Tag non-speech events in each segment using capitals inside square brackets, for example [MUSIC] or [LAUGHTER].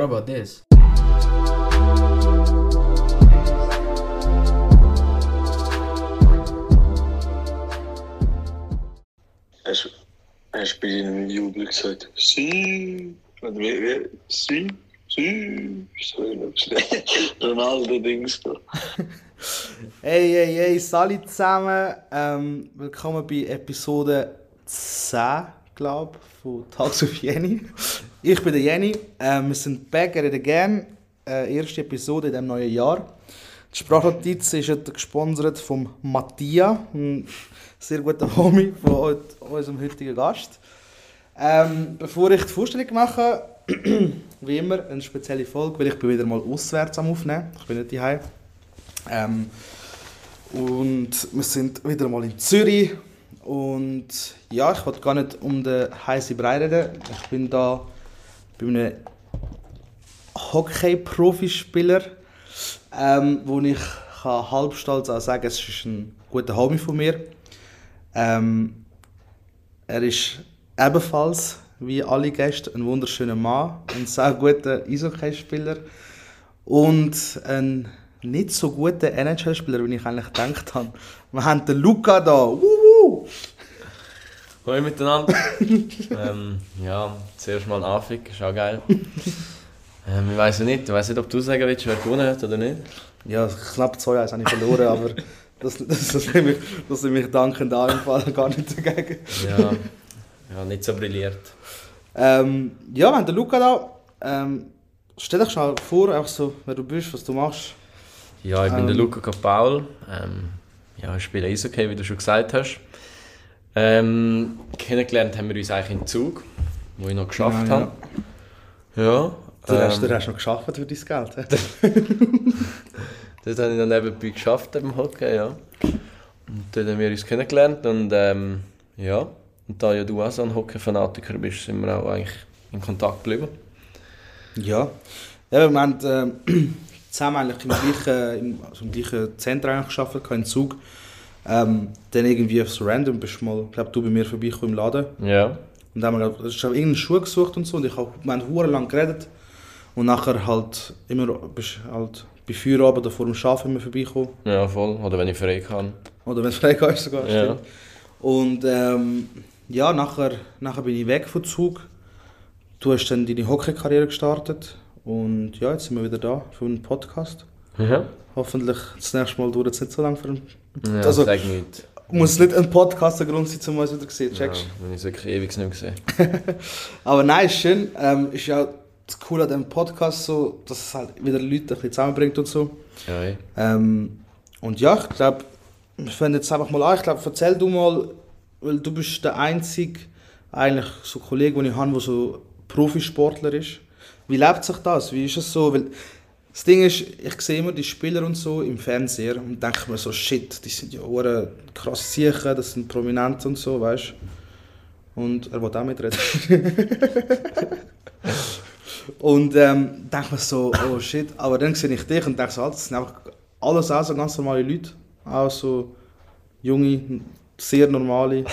What about this? Hast hast du bei deinem Jubel gesagt, Sie? Oder wie, wie? Sie? Sie? So. [LAUGHS] Ronaldo-Dings da. Hey, hey, hey, salut zusammen. Ähm, willkommen bei Episode 10, glaube ich, von Tags of Jenny. Ich bin der Jenny. Ähm, wir sind back at it again. Äh, erste Episode in diesem neuen Jahr. Die Sprachnotiz ist gesponsert von Mattia, ein sehr guter Homie von unserem heutigen Gast. Ähm, bevor ich die Vorstellung mache, [CLEARS THROAT] wie immer eine spezielle Folge, weil ich bin wieder mal auswärts am Aufnehmen. Ich bin nicht daheim. Ähm, und wir sind wieder mal in Zürich. Und ja, ich wollte gar nicht um den heißen Brei reden. Ich bin da bei einem Hockey-Profispieler, ähm, wo ich kann halb stolz auch sagen es ist ein guter Homie von mir. Ähm, er ist ebenfalls, wie alle Gäste, ein wunderschöner Mann, ein sehr guter Eishockeyspieler und ein nicht so guter NHL-Spieler, wie ich eigentlich gedacht habe. Wir haben den Luca da. Wuhu! Hallo miteinander. [LAUGHS] ähm, ja, zuerst mal Anfang, ist auch geil. Ähm, ich weiß nicht, ich weiß nicht, ob du sagen willst, wer gewonnen hat oder nicht. Ja, knapp 2-1 habe ich verloren, aber das, das, das, nehme ich, das nehme ich dankend an, im Fall gar nicht dagegen. Ja, ja nicht so brilliert. Ähm, ja, wir haben den Luca da. Ähm, stell dich schon mal vor, einfach so, wer du bist, was du machst. Ja, ich bin der Ähm. Luca Capaul. Ähm, ja, ich spiele Eishockey, wie du schon gesagt hast. Ähm, kennengelernt haben wir uns eigentlich im Zug, wo ich noch geschafft Ja, ja. habe. Ja. Du hast, ähm, du hast noch geschafft für dein Geld. [LAUGHS] Das habe ich dann nebenbei geschafft im Hockey, ja. Und dann haben wir uns kennengelernt und ähm, ja, und da ja du auch so ein Hockey-Fanatiker bist, sind wir auch eigentlich in Kontakt geblieben. Ja. ja wir haben ähm, [CLEARS THROAT] zusammen eigentlich im gleichen, im, also im gleichen Zentrum gearbeitet, im Zug. Ähm, dann irgendwie so random bist du mal, ich glaube, du bei mir vorbeigekommen im Laden. Ja. Und dann haben wir ich habe irgendeinen Schuh gesucht und so. Und ich hab, wir haben hure lang geredet. Und nachher halt immer bist halt bei Feierabend oder vor dem Arbeiten immer vorbeigekommen. Ja, voll. Oder wenn ich frei kann. Oder wenn es frei ist sogar. Ja. stimmt. Und ähm, ja, nachher, nachher bin ich weg vom Zug. Du hast dann deine Hockey-Karriere gestartet. Und ja, jetzt sind wir wieder da für einen Podcast. Ja. Hoffentlich das nächste Mal dauert es nicht so lange. Für einen ja Also- sag nicht. muss nicht ein Podcast der Grund sein, um uns wieder zu sehen, Ja, checkst wenn ich es wirklich ewig nicht gesehen [LAUGHS] Aber nein, ist schön. Ähm, ist ja auch das Coole an diesem Podcast, so, dass es halt wieder Leute ein bisschen zusammenbringt und so. Ja, ey. Ähm, und ja, ich glaube, wir fangen jetzt einfach mal an. Ich glaube, erzähl du mal, weil du bist der einzige eigentlich so Kollege, den ich habe, der so Profisportler ist. Wie lebt sich das? Wie ist es so? Weil das Ding ist, ich sehe immer die Spieler und so im Fernseher und denke mir so, shit, die sind ja hure krass sicher, das sind prominent und so, weißt du? Und er will auch mitreden. [LAUGHS] und ähm, denke mir so, oh shit, aber dann sehe ich dich und denke so, Alter, das sind einfach alles auch so ganz normale Leute. Auch so junge, sehr normale,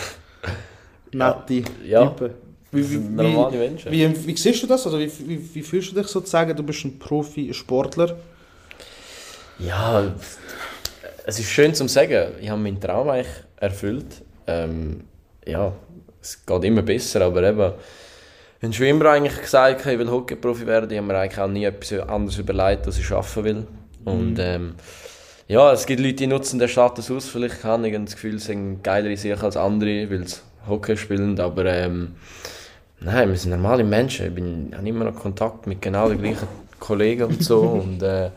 nette Ja. Typen. Wie, sind wie, normale Menschen. wie, wie siehst du das? Also wie, wie, wie fühlst du dich sozusagen? Du bist ein Profi-Sportler. Ja, es ist schön zu sagen. Ich habe meinen Traum eigentlich erfüllt. Ähm, ja, es geht immer besser, aber eben, ich habe schon immer eigentlich gesagt, ich will Hockeyprofi werden. Ich habe mir eigentlich auch nie etwas anderes überlegt, was ich arbeiten will. Und ähm, ja, es gibt Leute, die nutzen den Status aus. Vielleicht habe ich das Gefühl, sie sind geilere Sicher als andere, weil sie Hockey spielen. Aber ähm, nein, wir sind normale Menschen. Ich bin, habe immer noch Kontakt mit genau den gleichen Kollegen und so. [LAUGHS] und äh,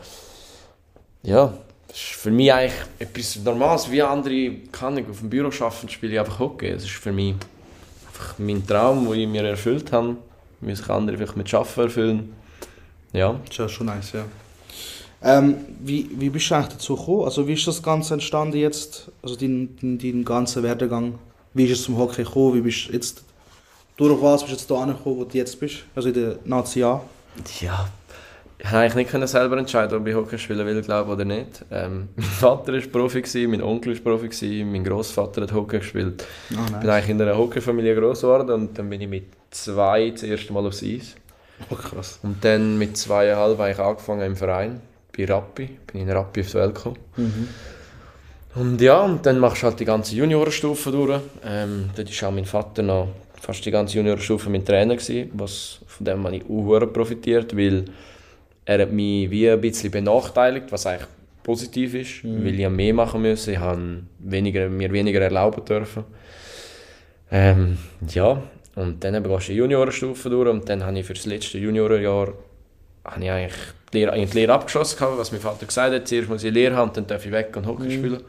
ja, das ist für mich eigentlich etwas Normales. Wie andere kann ich auf dem Büro arbeiten, spiele ich einfach Hockey. Es ist für mich einfach mein Traum, den ich mir erfüllt habe. Wie sich andere vielleicht mit Arbeiten erfüllen. Ja. Das ist ja schon nice, ja. Ähm, wie, wie bist du eigentlich dazu gekommen? Also wie ist das Ganze entstanden jetzt? Also dein, dein, dein ganzer Werdegang? Wie ist es zum Hockey gekommen? Wie bist du jetzt, durch was bist du jetzt angekommen, wo du jetzt bist? Also in der Nazi A? Ja, ich konnte eigentlich nicht können selber entscheiden, ob ich Hockey spielen will, glaube oder nicht. Ähm, [LAUGHS] mein Vater war Profi, gewesen, mein Onkel war Profi, gewesen, mein Großvater hat Hockey gespielt. Ah, Ich bin eigentlich in einer Hockeyfamilie groß geworden und dann bin ich mit zwei das erste Mal aufs Eis. Oh, krass. Und dann mit zweieinhalb habe ich angefangen im Verein, bei Rappi. Bin in Rappi auf die Welt gekommen. Und ja, und dann machst du halt die ganze Juniorenstufe durch. Ähm, dort war auch mein Vater noch fast die ganze Juniorenstufe mein Trainer, gewesen, was, von dem habe ich auch profitiert, weil er hat mich wie ein bisschen benachteiligt, was eigentlich positiv ist, weil ich mehr machen musste. Ich habe weniger, mir weniger erlauben dürfen. Ähm, ja, und dann gehst du die Juniorenstufe durch und dann habe ich für das letzte Juniorenjahr habe ich eigentlich die Lehre, eigentlich die Lehre abgeschlossen, gehabt, was mein Vater gesagt hat. Zuerst muss ich Lehre haben, dann darf ich weg und Hockey spielen.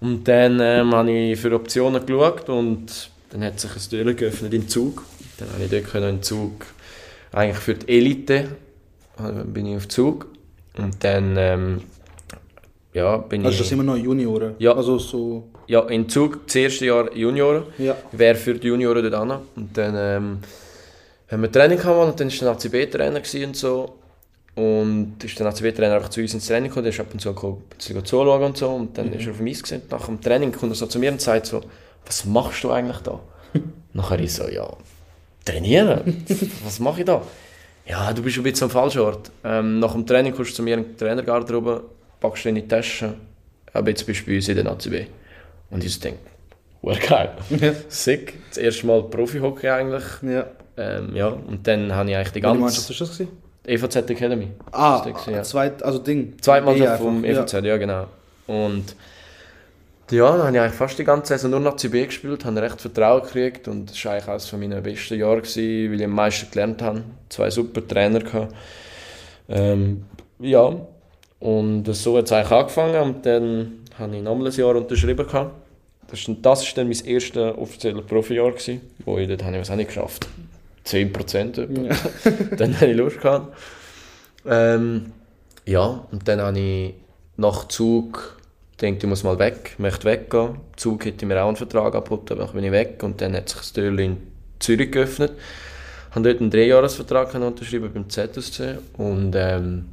Und dann ähm, habe ich für Optionen geschaut und dann hat sich ein Tür geöffnet im Zug. Dann habe ich dort können einen Zug, eigentlich für die Elite, äh, bin ich auf Zug. Und dann, ähm, ja, bin Also ich... das sind immer noch Junioren? Ja. Also so... Ja, in Zug das erste Jahr Junioren. Ja. Wer für die Junioren dort an. Und dann ähm, haben wir Training gehabt und dann war der ACB-Trainer und so. Und ist der ACB-Trainer einfach zu uns ins Training gekommen, der ist ab und zu ein bisschen zuschauen und so. Und dann ist er auf Eis gesehen. Nach dem Training kommt er so zu mir und sagt so, was machst du eigentlich da? [LAUGHS] Nachher ich so, ja, trainieren? [LAUGHS] was mache ich da? Ja, du bist ein bisschen am falschen Ort. Ähm, nach dem Training kommst du zu mir in die Trainergarderobe, packst du in die Tasche, aber jetzt bist du bei uns in der ACB. Und ich so denke, wow, geil. Ja. Sick. Das erste Mal Profi-Hockey eigentlich. ja. Ähm, ja, und dann habe ich eigentlich die Welche Mannschaft ganze ist das gewesen? EVZ Academy. Ah, Das das, ja. zweit, also Ding. Mannschaft einfach, vom ja. EVZ, ja. genau. Und ja, dann habe ich eigentlich fast die ganze Saison nur nach CB gespielt, habe recht Vertrauen gekriegt und das war eigentlich eines von meinen besten Jahre, gewesen, weil ich am meisten gelernt habe. Zwei super Trainer gehabt. Ähm, ja, und so hat es eigentlich angefangen und dann habe ich nochmal ein Jahr unterschrieben gehabt. Das ist, das dann mein erstes offizielles Profijahr gewesen, wo ich dort habe ich was auch nicht geschafft. 10 Prozent etwa. [LAUGHS] dann habe ich Lust gehabt. Ähm, ja, und dann habe ich nach Zug gedacht, ich muss mal weg, möchte weggehen. Zug hätte mir auch einen Vertrag angeboten, aber bin ich weg und dann hat sich das Türchen in Zürich geöffnet. Ich habe dort einen Dreijahresvertrag unterschrieben beim ZSC und ähm,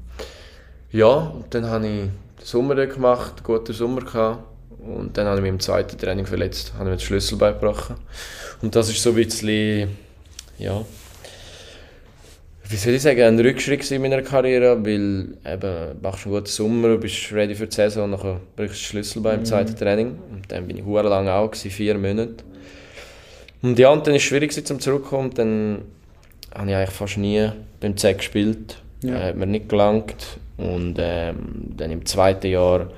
ja, und dann habe ich den Sommer gemacht, einen guten Sommer gehabt und dann habe ich mich im zweiten Training verletzt, habe mir den Schlüssel beigebrochen und das ist so ein bisschen, ja, wie soll ich sagen, ein Rückschritt in meiner Karriere, weil eben, machst einen guten Sommer, bist ready für die Saison, nachher brichst du den Schlüssel beim zweiten Training. Und dann bin ich hure lang auch, gewesen, vier Monate. Und ja, und dann war es schwierig gewesen, zum zurückkommen. Dann habe ich eigentlich fast nie beim Z gespielt. Ja. Äh, hat mir nicht gelangt. Und ähm, dann im zweiten Jahr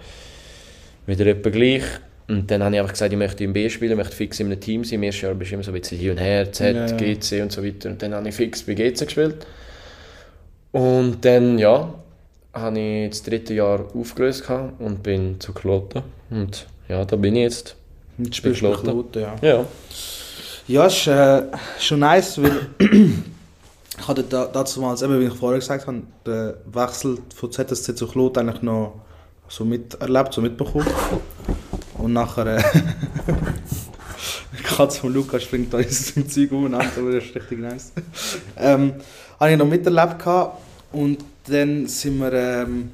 wieder etwa gleich. Und dann habe ich einfach gesagt, ich möchte im B spielen, ich möchte fix in einem Team sein. Im ersten Jahr bist du immer so ein bisschen hin und her, Z, Ja, ja. GC und so weiter. Und dann habe ich fix bei GC gespielt. Und dann, ja, habe ich das dritte Jahr aufgelöst und bin zu Kloten. Und ja, da bin ich jetzt. Jetzt spielst du Kloten. Kloten, ja. Ja. Ja, ist äh, schon nice, weil [CLEARS THROAT] ich hatte da, dazu mal, eben, wie ich vorher gesagt habe, den Wechsel von ZSC zu Klot eigentlich noch so miterlebt, so mitbekommen. Und nachher, äh, [LAUGHS] die Katze von Lukas springt da ins im Zeug umeinander, aber das ist richtig nice. ähm, habe ich noch miterlebt gehabt und dann sind wir ähm,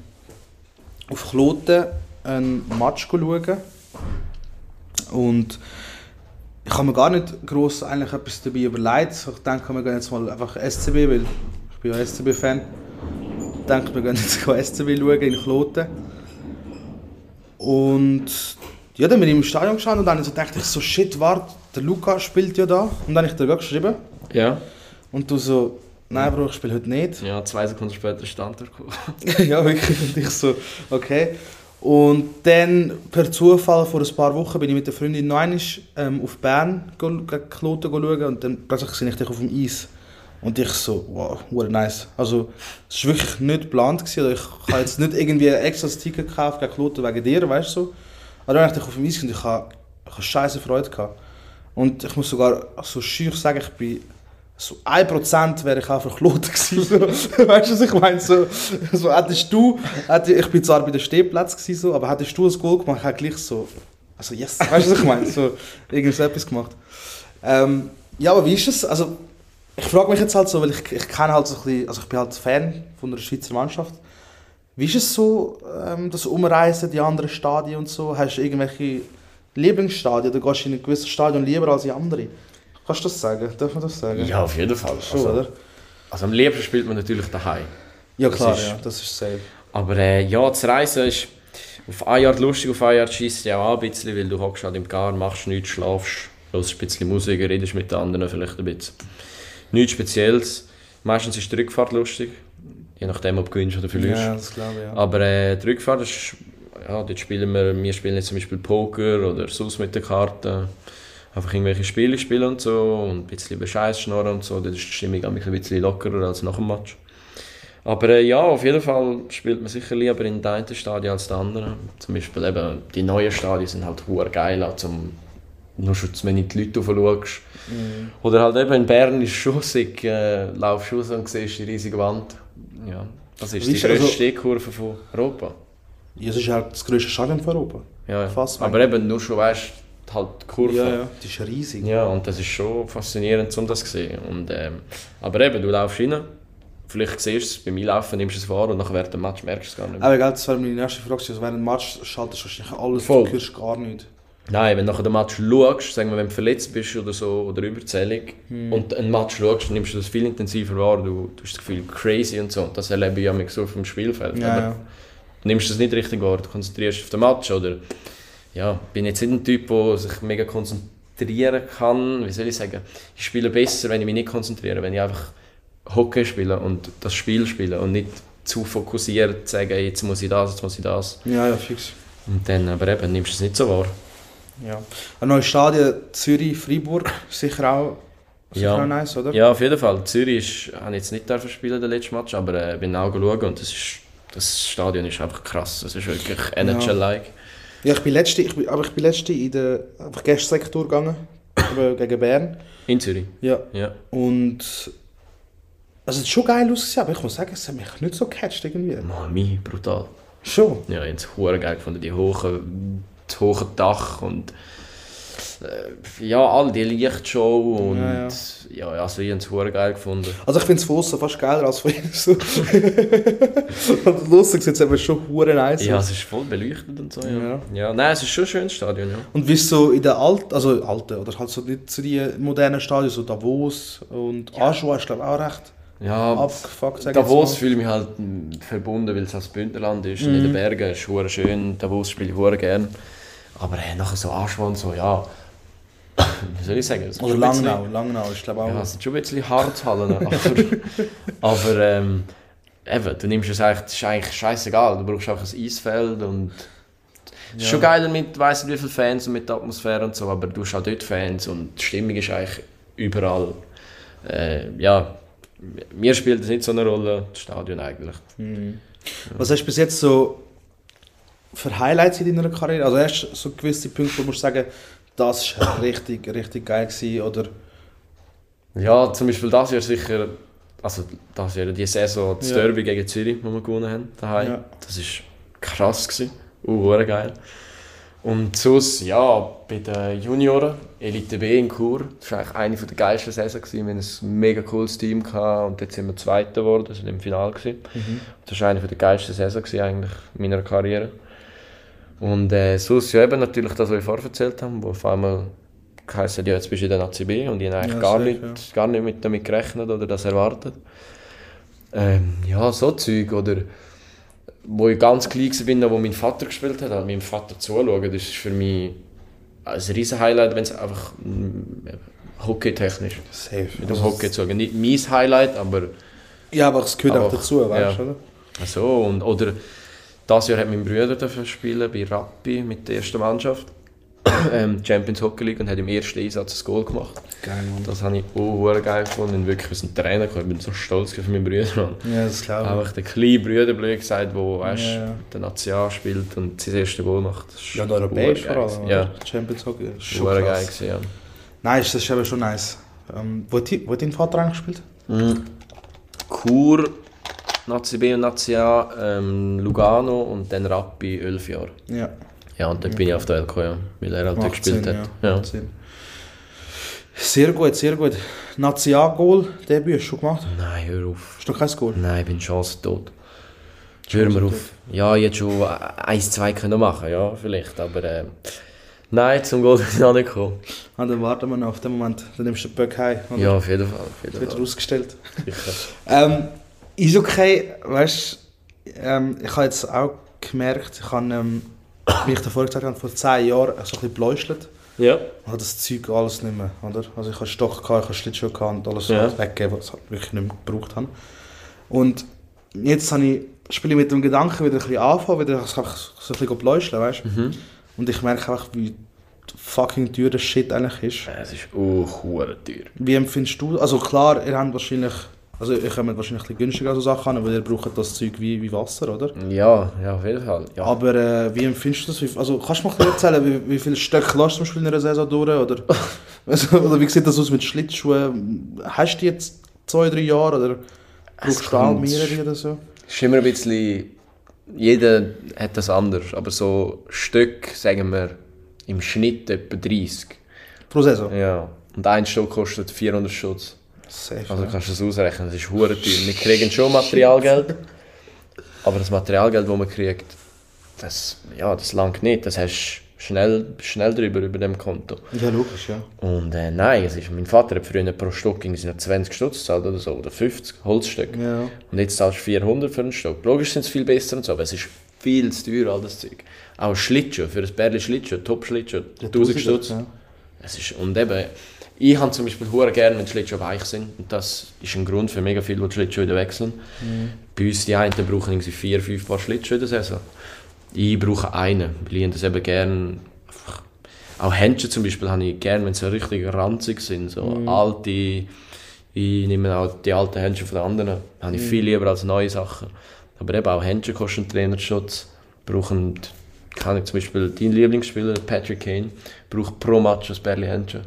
auf Kloten ein Match schauen. Und ich habe mir gar nicht gross eigentlich etwas dabei überlegt. Ich denke, wir gehen jetzt mal einfach SCB, weil ich bin ja SCB-Fan. Ich denke, wir gehen jetzt [LAUGHS] SCB schauen in Kloten. Und ja, dann bin ich im Stadion gestanden und dann so dachte ich so, shit, warte, der Luca spielt ja da. Und dann habe ich dir geschrieben. Ja. Und du so, nein Bro, ich spiele heute nicht. Ja, zwei Sekunden später stand er gekommen. [LAUGHS] ja, wirklich. Und ich so, okay. Und dann, per Zufall, vor ein paar Wochen, bin ich mit der Freundin noch einmal, ähm, auf Bern gegen Kloten schauen und dann plötzlich sehe ich dich auf dem Eis. Und ich so, wow, what nice. Also, es war wirklich nicht geplant. Gewesen. Ich habe jetzt nicht irgendwie ein extra Ticket gekauft gegen Kloten wegen dir, weißt du so. Aber dann habe ich auf dem Eis und ich ich habe scheiße Freude gehabt. Und ich muss sogar so schüch sagen, ich bin so 1% wäre ich auch für Kloten gewesen. [LAUGHS] Weißt du, was ich meine? So, so hättest du, hätte, ich bin zwar bei den Stehplatz gewesen, so, aber hättest du ein Goal gemacht, hätte ich gleich so, also yes, weißt du, was ich meine? So, irgendetwas gemacht. Ähm, ja, aber wie ist es? Also, ich frage mich jetzt halt so, weil ich, ich kenne halt so ein bisschen, also ich bin halt Fan von der Schweizer Mannschaft. Wie ist es so, ähm, das Umreisen, die anderen Stadien und so? Hast du irgendwelche Lieblingsstadien oder gehst du in ein gewisses Stadion lieber als in andere? Kannst du das sagen? Darf man das sagen? Ja, auf jeden Fall. Schon, Also, oder? Also am liebsten spielt man natürlich daheim. Ja klar, Das ist- ja, das ist safe. Aber äh, ja, das Reisen ist auf eine Art lustig, auf eine Art schießt ja auch ein bisschen, weil du hockst halt im Gar, machst nichts, schlafst, hörst ein bisschen Musik, redest mit den anderen vielleicht ein bisschen. Nichts Spezielles. Meistens ist die Rückfahrt lustig, je nachdem, ob du gewinnst oder verlierst. Ja, das glaube ich, ja. Aber äh, die Rückfahrt ist, ja, dort spielen wir, wir spielen jetzt zum Beispiel Poker oder sonst mit den Karten. Einfach irgendwelche Spiele spielen und so und ein bisschen über Scheiß schnorren und so. Dort ist die Stimmung auch ein bisschen lockerer als nach dem Match. Aber äh, ja, auf jeden Fall spielt man sicher lieber in den einen Stadion als den anderen. Zum Beispiel eben, die neuen Stadien sind halt hure geil, auch zum, nur schon, wenn du die Leute schaust. Oder halt eben in Bern ist es schon sick, äh, laufst raus und siehst die riesige Wand. Ja, das ist Wie die ist- also- grösste Stehkurve von Europa. Ja, es ist halt das grösste Stadion von Europa. Ja, ja. Aber eben nur schon, weißt halt die Kurve. Ja, ja, die ist riesig. Ja, und das ist schon faszinierend, um das zu sehen. Und, ähm, aber eben, du laufst rein, vielleicht siehst du es, beim Einlaufen nimmst du es wahr und nachher während dem Match merkst du es gar nicht mehr. Aber egal, das wäre meine nächste Frage. Also während dem Match schaltest du wahrscheinlich alles, Voll. du hörst gar nichts. Nein, wenn du nachher den Match schaust, sagen wir, wenn du verletzt bist oder so, oder überzählig, Hm. und einen Match schaust, dann nimmst du das viel intensiver wahr, du, du hast das Gefühl, crazy und so. Und das erlebe ich ja so auf dem Spielfeld. Ja, aber ja. du nimmst das nicht richtig wahr, du konzentrierst dich auf den Match, oder ja, bin jetzt nicht ein Typ, der sich mega konzentrieren kann, wie soll ich sagen, ich spiele besser, wenn ich mich nicht konzentriere, wenn ich einfach Hockey spiele und das Spiel spiele und nicht zu fokussiert sagen, jetzt muss ich das, jetzt muss ich das. Ja, ja, fix. Und dann, aber eben, nimmst du es nicht so wahr. Ja. Ein neues Stadion, Zürich, Freiburg, sicher auch, sicher Ja. auch nice, oder? Ja, auf jeden Fall. Zürich ist, habe ich jetzt nicht dürfen spielen, den letzten Match, aber äh, bin auch schauen und das, ist, das Stadion ist einfach krass. Das ist wirklich NHL-like. Ja, ich bin letzte, ich bin, aber ich bin letzte in der einfach Gästesektor gegangen, [LAUGHS] gegen Bern. In Zürich. Ja. Ja. Und also es ist schon geil ausgesehen, aber ich muss sagen, es hat mich nicht so gecatcht irgendwie. Mami, brutal. Schon. Ja, ich habe es geil gefunden, die hohen, das hohe Dach und äh, ja, all die Lichtshow und Ja, ja, ja. also ich habe es geil gefunden. Also ich finde es von außen fast geiler als von innen. [LAUGHS] So. Und lustig sieht es eben schon hure nice Ja, es ist voll beleuchtet und so, ja. Ja. ja. nein, es ist schon ein schönes Stadion, ja. Und wie es so in den alten, also alten, oder halt so nicht so die modernen Stadien, so Davos und Aschua ist glaube ich auch recht Ja, abgefuckt, sag ich Davos fühle ich mich halt verbunden, weil es als Bündnerland ist, in den Bergen, ist schön, Davos spiele ich hure gern. Aber äh, nachher so Aschwa und so, ja, [COUGHS] wie soll ich sagen? ist Oder Langnau, Langnau ist glaube ich auch... Ja, es sind schon ein bisschen Harthallen, aber, [LAUGHS] aber ähm, eben, du nimmst es eigentlich, das ist eigentlich scheißegal, du brauchst auch ein Eisfeld und es ist schon geil mit, weiss nicht wie viele Fans und mit der Atmosphäre und so, aber du hast auch dort Fans und die Stimmung ist eigentlich überall, äh, ja, mir spielt das nicht so eine Rolle, das Stadion eigentlich. Was hast du bis jetzt so für Highlights in deiner Karriere? Also hast du so gewisse Punkte, wo du sagen, das war [COUGHS] richtig, richtig geil gewesen, oder... Ja, zum Beispiel das Jahr sicher, also das Jahr, die Saison, das Ja. Derby gegen Zürich, das wir gewonnen haben, daheim. Ja. Das war krass. Gewesen. Uh, geil. Und sonst, ja, bei den Junioren, Elite B in Chur, das war eigentlich eine der geilsten Saison. Gewesen. Wir hatten ein mega cooles Team gehabt und jetzt sind wir Zweiter geworden, also im Finale. Gewesen. Das war eine der geilsten Saison gewesen, eigentlich in meiner Karriere. Und äh, sonst, ja eben natürlich das, was ich vorher erzählt habe, wo auf einmal geheißen ja, jetzt bist du in der ACB und ich habe eigentlich Ja, gar, nicht, gar nicht mit damit gerechnet oder das erwartet. Ähm, ja, so Zeug oder wo ich ganz klein war, wo mein Vater gespielt hat, meinem Vater zuschauen, das ist für mich ein riesen Highlight, wenn es einfach mm, hockeytechnisch Safe. mit dem Hockey zu. Nicht mein Highlight, aber Ja, aber es gehört auch Aber- dazu, weißt du, ja. oder? so und oder das Jahr hat mein Bruder dürfen spielen bei Rappi mit der ersten Mannschaft [CLEARS THROAT] ähm, Champions Hockey League und hat im ersten Einsatz ein Goal gemacht. Geil, Mann. Das habe ich auch geil gefunden. Und wirklich, wir sind Trainer gekommen. Ich bin so stolz auf meinen Bruder. Mann. Ja, das glaube ich. Einfach der kleine Bruder, blöd gesagt, der weißt, Ja, der National spielt und sein erstes Goal macht. Ja, und europäisch hure vor allem. Ja? Champions Hockey. Schon geil gewesen, ja. Nice, das ist eben schon nice. Ähm, wo, hat dein Vater eigentlich gespielt? Chur, Nazi B und Nazi A, ähm, Lugano und dann Rappi, 11 Jahre. Ja. Ja, und dann bin ich auf Welt gekommen, ja, weil er halt dort Macht gespielt Sinn, hat. Ja. Ja. Sehr gut, sehr gut. Nazi-Goal, Debüt hast du schon gemacht? Nein, hör auf. Hast du kein Goal? Nein, ich bin chancentot. Hör mir auf. Ja, jetzt schon eins, zwei können machen, ja, vielleicht, aber äh, Nein, zum Goal [LAUGHS] bin ich noch nicht gekommen. Ah, dann warten wir noch auf den Moment. Dann nimmst du den Böck heim. Ja, auf jeden Fall. Auf jeden Wird Fall. ausgestellt. Sicher. [LAUGHS] Ähm, ist okay, weißt ähm, ich habe jetzt auch gemerkt, ich habe, ähm, wie ich davor gesagt habe, vor 10 Jahren so ein bisschen bläuschelt. Ja. Ich habe das Zeug alles nicht mehr, oder? Also ich habe Stock, gehabt, ich habe Schlittschuhe gehabt und alles Ja. weggegeben, was ich wirklich nicht mehr gebraucht habe. Und jetzt habe ich, spiele ich mit dem Gedanken wieder ein bisschen anfangen, wieder so ein bisschen bläuscheln, weißt du? Mhm. Und ich merke einfach, wie fucking teuer das Shit eigentlich ist. Es ist auch teuer. Wie empfindest du, also klar, ihr habt wahrscheinlich, also ihr kommt wahrscheinlich ein bisschen günstiger so Sachen an, weil ihr braucht das Zeug wie, wie Wasser, oder? Ja, ja, auf jeden Fall. Ja. Aber äh, wie empfindest du das? Wie, also kannst du mal erzählen, wie, wie viele Stöcke lässt du zum Beispiel in einer Saison durch? Oder, [LAUGHS] also, oder wie sieht das aus mit Schlittschuhen? Hast du die jetzt zwei, drei Jahre oder brauchst du auch mehrere oder so? Es ist immer ein bisschen. Jeder hat das anders. Aber so Stück, sagen wir, im Schnitt etwa 30. Pro Saison? Ja. Und ein Stock kostet 400 Schutz. Safe. Also ja. kannst du das ausrechnen, das ist hure teuer. Wir kriegen schon Materialgeld, aber das Materialgeld, das man kriegt, das, ja, das langt nicht. Das hast du schnell, schnell drüber, über dem Konto. ja, logisch, ja. Und äh, nein, es ist, mein Vater hat früher pro Stock noch 20 Stutz gezahlt oder so, oder 50 Holzstück. ja. Und jetzt zahlst du 400 für einen Stock. Logisch sind es viel besser und so, aber es ist viel zu teuer, all das Zeug. Auch ein Schlittschuh, für ein Bärli Schlittschuh, Top-Schlittschuh, 1000 Stutz. Ja. Es ist, und eben, ich habe zum Beispiel hure gerne, wenn die Schlittschuhe weich sind. Und das ist ein Grund für mega viele, die die Schlittschuhe wieder wechseln. Bei uns, die einen brauchen irgendwie vier, fünf Paar Schlittschuhe in der Saison. Ich brauche einen, weil ich das eben gerne... Auch Händchen zum Beispiel habe ich gerne, wenn sie richtig ranzig sind. So alte... Ich nehme auch die alten Händchen von den anderen. Habe ich viel lieber als neue Sachen. Aber eben auch Händchen kosten Trainerschutz. Brauchen... Kann ich zum Beispiel dein Lieblingsspieler, Patrick Kane, braucht pro Match ein Bärli Händchen.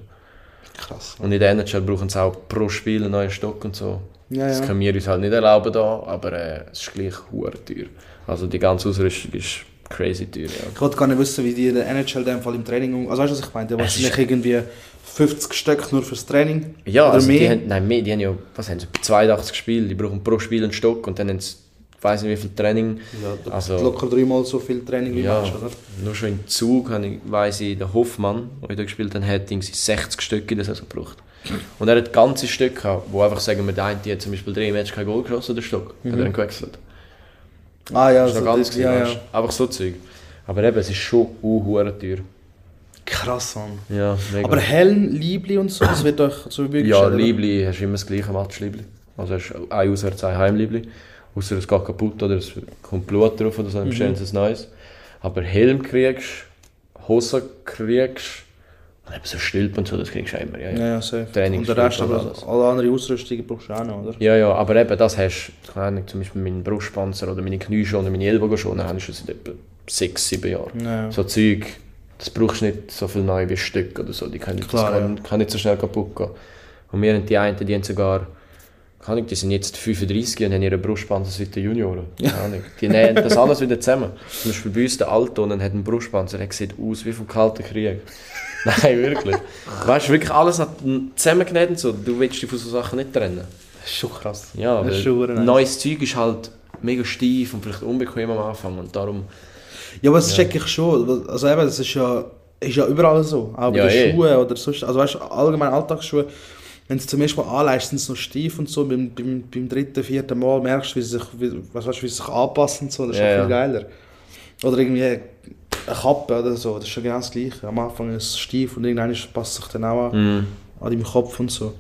Krass. Und in der NHL brauchen sie auch pro Spiel einen neuen Stock und so. Ja, Das können wir uns halt nicht erlauben da, aber äh, es ist gleich hure teuer. Also die ganze Ausrüstung ist crazy teuer, ja. Ich wollte gar nicht wissen, wie die in der NHL dem Fall im Training. Also weißt du, was ich meine? Die wahrscheinlich irgendwie 50 Stück nur fürs Training. Ja, Oder also die mehr. haben, nein, mehr, die haben ja, was haben sie, 82 Spiele, die brauchen pro Spiel einen Stock und dann haben sie, ich weiss nicht wie viel Training. Ja, Also- locker dreimal so viel Training wie Ja, Match, oder? nur schon im Zug habe ich, weiss ich, der Hoffmann, der da gespielt hat, hat irgendwie 60 Stück in der Saison gebraucht. Und er hat ganze Stück gehabt, wo einfach sagen wir, der eine die hat zum Beispiel drei Matches kein Goal geschossen, der Stock, hat er dann gewechselt. Ah ja, Das ist so ganz das- gewesen, ja, ja. Einfach so Zeug. Aber eben, es ist schon uh, teuer. Krass, Mann. Ja, mega. Aber Helm, Liebli und so, das wird euch zur Verfügung ja? Liebli, hast du immer das gleiche Match, Liebli. Also hast du ein Auswärts, ein Heimliebli. Außer es geht kaputt oder es kommt Blut drauf oder so, dann bestellen sie ein neues. Aber Helm kriegst Hosen kriegst und eben so Stülpen und so, das kriegst du auch immer. Ja, ja. Ja, ja, safe. Training Und der Rest, aber alles. alle anderen Ausrüstungen brauchst du auch noch, oder? Ja, ja, aber eben, das hast du, keine Ahnung, zum Beispiel meinen Brustpanzer oder meine Knieschoner, meine Ellbogenschoner, habe ich schon seit etwa sechs, sieben Jahren. Ja. So Zeug, das brauchst du nicht so viel neu wie Stück oder so, die können, Klar, das kann, kann nicht so schnell kaputt gehen. Und wir haben die einen, die haben sogar, keine Ahnung, die sind jetzt 35 und haben ihre Brustpanzer seit den Junioren. Keine Ahnung. Die nähen das alles wieder zusammen. Zum Beispiel bei uns der Alton hat einen Brustpanzer, der sieht aus wie vom Kalten Krieg. [LAUGHS] Nein, wirklich. Weißt du, wirklich alles zusammengenäht und so. Du willst dich von so Sachen nicht trennen. Das ist schon krass. Ja, das ist schon neues Zeug ist halt mega steif und vielleicht unbequem am Anfang und darum... Ja, aber das check ich schon. Also eben, das ist ja, ist ja überall so. Auch bei Ja, den eh. Schuhen oder sonst. Also weißt du, allgemein Alltagsschuhe, wenn du zum ersten Mal anlegst, sind sie noch steif und so. Beim, beim, beim dritten, vierten Mal merkst du, wie sie sich, wie, was weißt, wie sie sich anpassen und so. Das ist Ja, ja. viel geiler. Oder irgendwie eine Kappe oder so. Das ist schon genau das Gleiche. Am Anfang ist es steif und irgendwann passt sich dann auch an, Mhm. an deinem Kopf und so.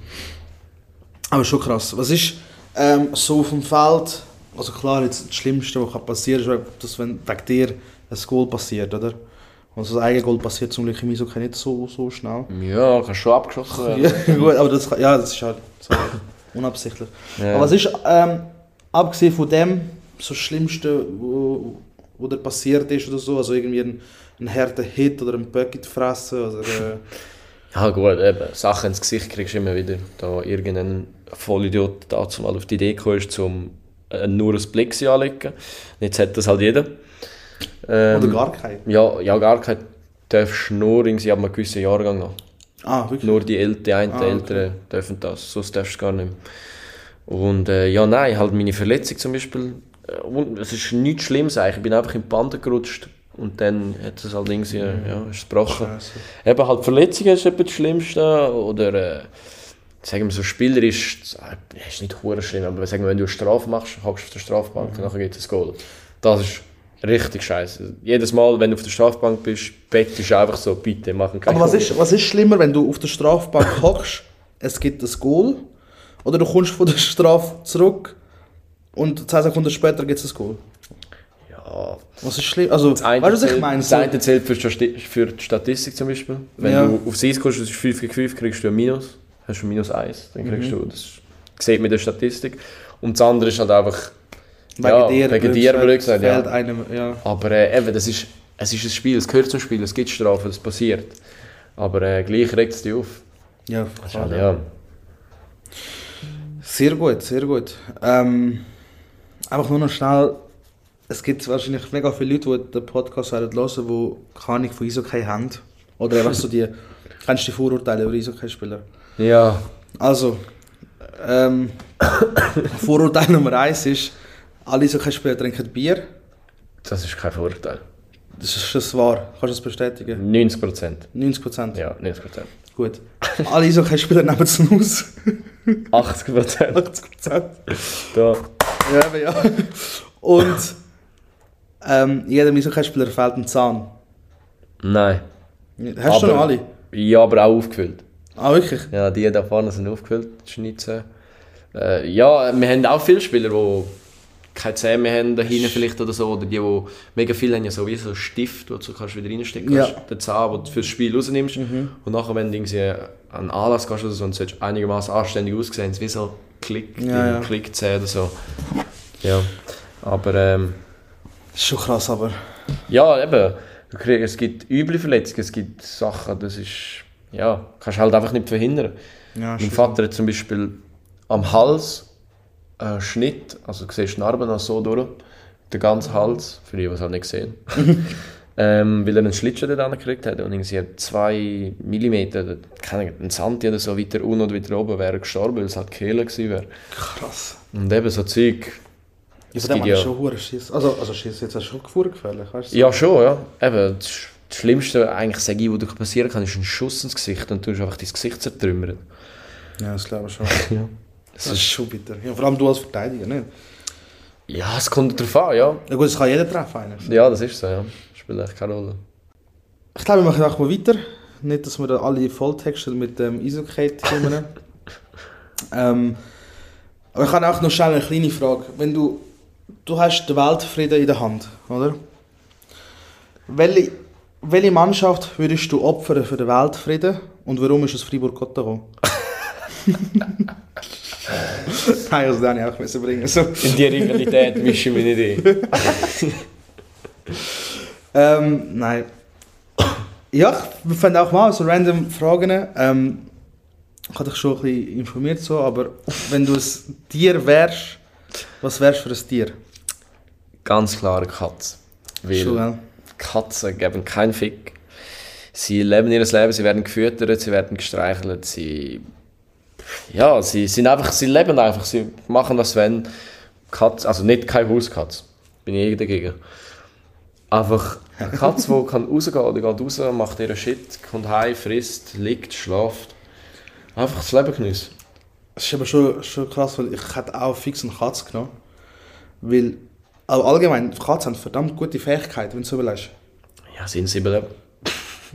Aber schon krass. Was ist ähm, so auf dem Feld? Also klar, jetzt das Schlimmste, was passieren kann, ist, dass wenn wegen dir ein Goal passiert, oder? Also das eigene Goal passiert zum Glück im Eishockey nicht so, so schnell. Ja, kann schon abgeschossen werden. [LAUGHS] Ja, gut, aber das, ja, das ist halt so [LAUGHS] unabsichtlich. Ja. Aber was ist, ähm, abgesehen von dem, so das Schlimmste, wo, wo dir passiert ist oder so, also irgendwie ein, ein harter Hit oder ein Böck in die Fresse oder... Äh, [LAUGHS] Ja gut, eben, Sachen ins Gesicht kriegst du immer wieder. Da irgendein Vollidiot dazu mal auf die Idee gekommen ist, um äh, nur ein Plexi anzulegen. Jetzt hat das halt jeder. Ähm, oder gar kein. Ja, ja, gar kein darfst du nur irgendwie ab einem gewissen Jahrgang noch. Ah, wirklich? Nur die, El die einen Ah, okay. Älteren dürfen das, sonst darfst du gar nicht mehr. Und äh, ja, nein, halt meine Verletzung zum Beispiel, äh, es ist nichts Schlimmes eigentlich. Ich bin einfach in die Bande gerutscht Und dann hat es halt irgendwie, ja, ist es gebrochen. Scheiße. Eben halt Verletzungen ist etwa das Schlimmste. Oder äh, sagen wir so spielerisch, das ist nicht hure schlimm, aber sagen wir, wenn du eine Strafe machst, hockst du auf der Strafbank und nachher geht es Goal. Das ist richtig scheiße. Jedes Mal, wenn du auf der Strafbank bist, bettest du einfach so, bitte machen kein Aber was Goal. ist, was ist schlimmer, wenn du auf der Strafbank [LAUGHS] hockst, es gibt ein Goal, oder du kommst von der Strafe zurück und 10 Sekunden später gibt es ein Goal? Ja, Was ist schlimm? Also, das weißt du, was ich meine? Das So, eine zählt für, für die Statistik zum Beispiel. Wenn Ja. du aufs Eis kommst, das ist 5 gegen 5, kriegst du ein Minus. Hast du ein Minus 1, dann kriegst Mhm. du, das sieht man in der Statistik. Und das andere ist halt einfach, wegen ja, dir, wegen dir blöd gesagt, ja. einem, ja. Aber äh, eben, das ist, es ist ein Spiel, es gehört zum Spiel, es gibt Strafen, das passiert. Aber äh, gleich regt es dich auf. Ja, ist halt, ja. Sehr gut, sehr gut. Ähm, einfach nur noch schnell, es gibt wahrscheinlich mega viele Leute, die den Podcast hören, die keine Ahnung von Eishockey haben. Oder einfach so die, kennst du die Vorurteile über Eishockey-Spieler? Ja, Also, ähm, Vorurteil Nummer eins ist, alle Eishockey-Spieler trinken Bier. das ist kein Vorurteil. Das ist das wahr. Kannst du das bestätigen? 90 Prozent. 90 Prozent. Ja, 90 Prozent. Gut. Alle Eishockey-Spieler nehmen es aus. [LAUGHS] 80 Prozent. 80 Prozent. Da. Ja, aber ja. Und ähm, jedem Eishockey-Spieler fehlt ein Zahn. Nein. Hast du Aber- noch alle? Ja, aber auch aufgefüllt. Ah, wirklich? Ja, die da vorne sind aufgefüllt, die Schnitzen. Äh, ja, wir haben auch viele Spieler, die keine Zähne mehr haben, da hinten vielleicht oder so. Oder die, die mega viele haben ja so wie so einen Stift, wo du kannst wieder reinstecken Ja. kannst. Den Zahn, den du fürs Spiel rausnimmst. Und nachher, wenn du irgendwie an einen Anlass gehst oder so und sollst einigermaßen anständig aussehen, wie so Klick, Ja, ja. Klickzähne oder so. Ja, aber ähm, Das ist schon krass, aber. ja, eben. Es gibt üble Verletzungen, es gibt Sachen, das ist, ja, kannst halt einfach nicht verhindern. Ja, Mein. Vater hat zum Beispiel am Hals einen Schnitt, also du siehst die Narben noch so durch, den ganzen Hals, für die, die es halt nicht sehen. [LAUGHS] ähm, weil er einen Schlittschuh dort angekriegt hat und irgendwie zwei Millimeter, keine Ahnung, ein Santi oder so weiter unten oder weiter oben wäre er gestorben, weil es halt Kehle gewesen wäre. Krass. Und eben so Zeug, Ja, gibt habe ich ja- schon hure Schiss. Also, also Schiss, jetzt hast du schon gefährlich, weißt du? Ja, schon, ja. Eben, das, das Schlimmste, eigentlich, sage ich, was dir passieren kann, ist ein Schuss ins Gesicht und du hast einfach dein Gesicht zertrümmern. Ja, das glaube ich schon. [LAUGHS] Ja. Das ist schon bitter. Ja, vor allem du als Verteidiger, nicht? Ja, es kommt darauf an, ja. Ja gut, das kann jeder treffen eigentlich. Ja, das ist so, ja. Spielt echt keine Rolle. Ich glaube, wir machen auch mal weiter. Nicht, dass wir da alle volltexten mit dem Eishockey-Themen. [LAUGHS] ähm, aber ich habe auch noch schnell eine kleine Frage. Wenn du, du hast den Weltfrieden in der Hand, oder? Welche, welche Mannschaft würdest du opfern für den Weltfrieden und warum ist es Fribourg-Cotteron? [LAUGHS] [LAUGHS] Nein, also den habe ich auch müssen bringen. So. In die Rivalität mische ich mich nicht ein. Ähm, nein. Ja, wir fanden auch mal so random Fragen. Ähm, ich habe dich schon ein bisschen informiert, so, aber wenn du ein Tier wärst, was wärst du für ein Tier? Ganz klar eine Katze. Weil Schon, ja. Katzen geben keinen Fick. Sie leben ihr Leben, sie werden gefüttert, sie werden gestreichelt, sie... Ja, sie sind einfach, sie leben einfach, sie machen was wenn. Katze, also nicht kein Hauskatz, bin ich eh dagegen. Einfach eine [LAUGHS] Katze, die kann rausgehen, die geht raus, macht ihren Shit, kommt heim, frisst, liegt, schlaft. Einfach das Leben geniessen. Das ist aber schon, schon krass, weil ich hätte auch fix eine Katze genommen. Weil, aber allgemein, Katzen haben verdammt gute Fähigkeiten, wenn du so überlegst. Ja, sind sie überleben.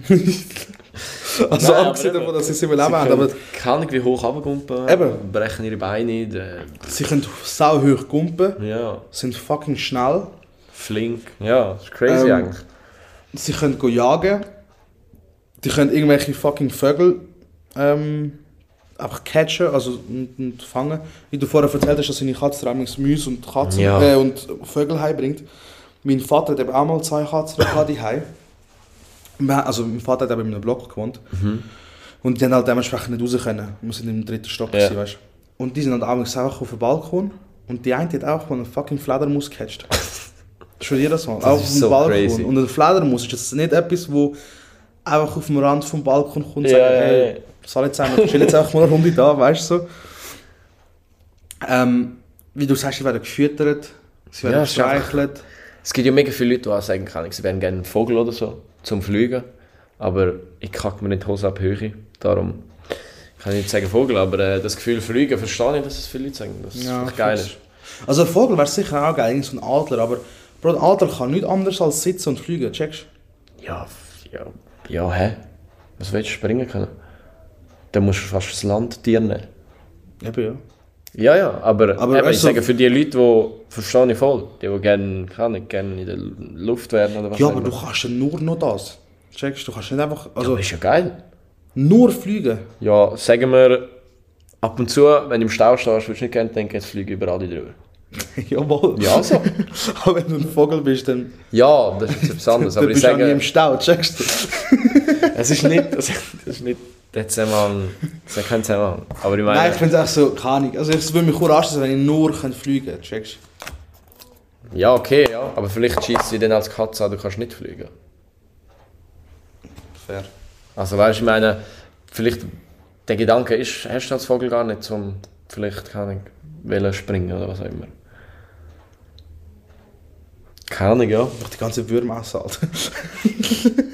[LAUGHS] [LAUGHS] Also Nein, abgesehen davon, dass sie es überleben Sie haben, aber keine Ahnung, wie hoch runtergumpen, Eben. brechen ihre Beine nicht. Äh, sie können sau hoch gumpen, ja, sind fucking schnell, flink. Ja, das ist crazy Ähm, eigentlich. sie können go jagen, die können irgendwelche fucking Vögel ähm, einfach catchen, also und, und fangen. Wie du vorher erzählt hast, dass seine Katze damals Mäuse und Katzen Ja. äh, und Vögel heimbringt. Mein Vater hat eben auch mal zwei Katzen gehabt, die heim. Also mein Vater hat eben in einem Block gewohnt. Und die haben halt dementsprechend nicht raus können. Wir sind im dritten Stock, Ja. gewesen, weißt du. Und die sind halt abends auch auf dem Balkon. Und die eine hat auch mal eine fucking Fledermaus gecatcht. [LAUGHS] Schon jedes Mal. Das auf dem so Balkon. crazy. Und eine Fledermaus ist jetzt nicht etwas, wo einfach auf dem Rand vom Balkon kommt und Ja, sagt, ja, hey, ja. soll jetzt zusammen, chill jetzt einfach mal eine Runde da, weißt du so. Ähm, wie du sagst, sie werden gefüttert, sie werden Ja, gestreichelt. Es gibt ja mega viele Leute, die auch sagen können, sie wären gerne ein Vogel oder so, zum Fliegen. Aber ich kacke mir nicht die Hose ab Höhe. Darum kann ich nicht sagen Vogel, aber äh, das Gefühl Fliegen verstehe ich, dass es viele Leute sagen, dass es Ja, echt geil ist. Also ein Vogel wäre sicher auch geil, so ein Adler, aber Bro, ein Adler kann nichts anderes als sitzen und fliegen, checkst Ja, ja, ja, hä? Was willst du springen können? Dann musst du fast das Landtier nehmen. du? Eben, ja. Ja, ja, aber, Aber eben, ich sage, für die Leute, die, verstehe ich voll, die, die gerne, kann gerne in der Luft werden oder was Ja, aber du kannst ja nur noch das. Checkst du, kannst nicht einfach, Ja, also aber ist ja geil. nur fliegen. Ja, sagen wir, ab und zu, wenn du im Stau stehst, würdest du nicht gerne denken, jetzt fliege ich über alle drüber. [LAUGHS] Jawohl. Ja, so. [LAUGHS] aber wenn du ein Vogel bist, dann, Ja, das ist etwas anderes, [LAUGHS] aber ich bist du nie im sage, Stau, checkst du? es ist nicht, das ist nicht der Zusammenhang, das ist kein Zusammenhang. Aber ich meine, Nein, ich finde es echt so, keine Ahnung. Also es würde mich anschließen, wenn ich nur könnte fliegen könnte, checkst ja, okay, ja, aber vielleicht schießt sie dann als Katze an, du kannst nicht fliegen. du? Fair. Also weißt du, ich meine, vielleicht der Gedanke ist, hast du als Vogel gar nicht zum, vielleicht kann ich wollen springen oder was auch immer. Keine Ahnung, ja. Einfach die ganze Würmer essen, Alter. [LAUGHS]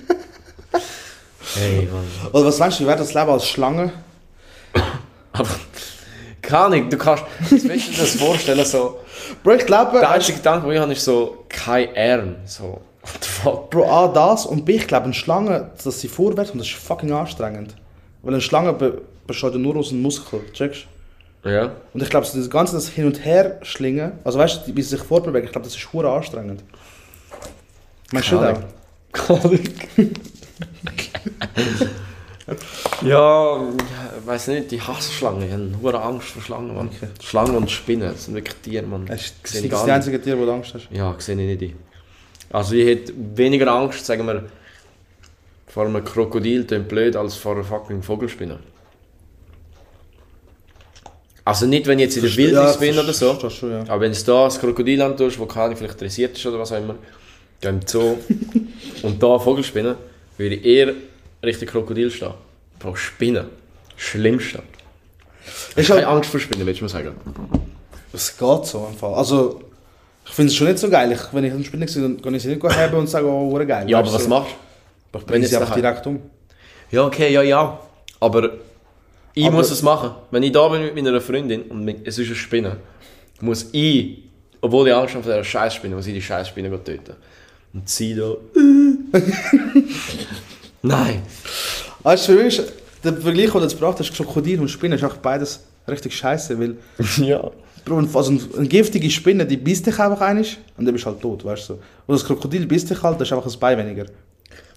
Hey, Mann. Oder was meinst du, wie wäre das Leben als Schlange? Aber, keine Ahnung, du kannst, wie willst du dir das vorstellen, so, Bro, ich glaube, der einzige Gedanke, den ich habe, ist so, kein Arm, so, what the fuck. Bro, A, das und B, ich glaube, eine Schlange, dass sie vorwärts und das ist fucking anstrengend. Weil eine Schlange be besteht ja nur aus einem Muskel, checkst Ja. Und ich glaube, so das ganze das Hin- und Her schlingen, also weißt du, wie sie sich fortbewegen, ich glaube, das ist hure anstrengend. Meinst du das? Keine Ahnung. Ja, ich weiß nicht, die hassen Schlangen. Ich habe hohe Angst vor Schlangen, Mann. Schlangen und Spinnen, das sind wirklich Tiere, Mann. Das ich gar die nicht. einzige Tier, wo du Angst hast. Ja, sehe ich nicht. Also ich hätte weniger Angst, sagen wir, vor einem Krokodil, klingt blöd, als vor einer fucking Vogelspinne. Also nicht, wenn ich jetzt in der Wildnis bin oder so. Schon, ja. Aber wenn du da ein Krokodil antust, wo keine vielleicht dressiert ist oder was auch immer, da im Zoo und da eine Vogelspinne, würde ich eher Richtung Krokodil stehen. Bro, Spinnen. Schlimmste. Keine halt, Angst vor Spinnen, willst du mal sagen? es geht so im Fall. Also, ich finde es schon nicht so geil. Ich, wenn ich eine Spinne sehe, dann kann ich sie nicht haben und sagen, oh, hure geil. Ja, Weißt aber was du? machst Ich wenn bringe sie einfach direkt um. Ja, okay, ja, ja. Aber ich Aber- muss es machen. Wenn ich da bin mit meiner Freundin und mit- es ist eine Spinne, muss ich, obwohl ich Angst habe vor dieser Scheißspinne, muss ich die Scheißspinne töten. Und sie da. [LAUGHS] Nein. Weißt du, für mich, ist der Vergleich, den du jetzt gebracht hast, Krokodil und Spinne, ist auch beides richtig scheiße, weil [LAUGHS] ja. Bro, also eine giftige Spinne, die beißt dich einfach einig und dann bist du halt tot, weißt du. Und das Krokodil beißt dich halt, das ist einfach ein Bein weniger.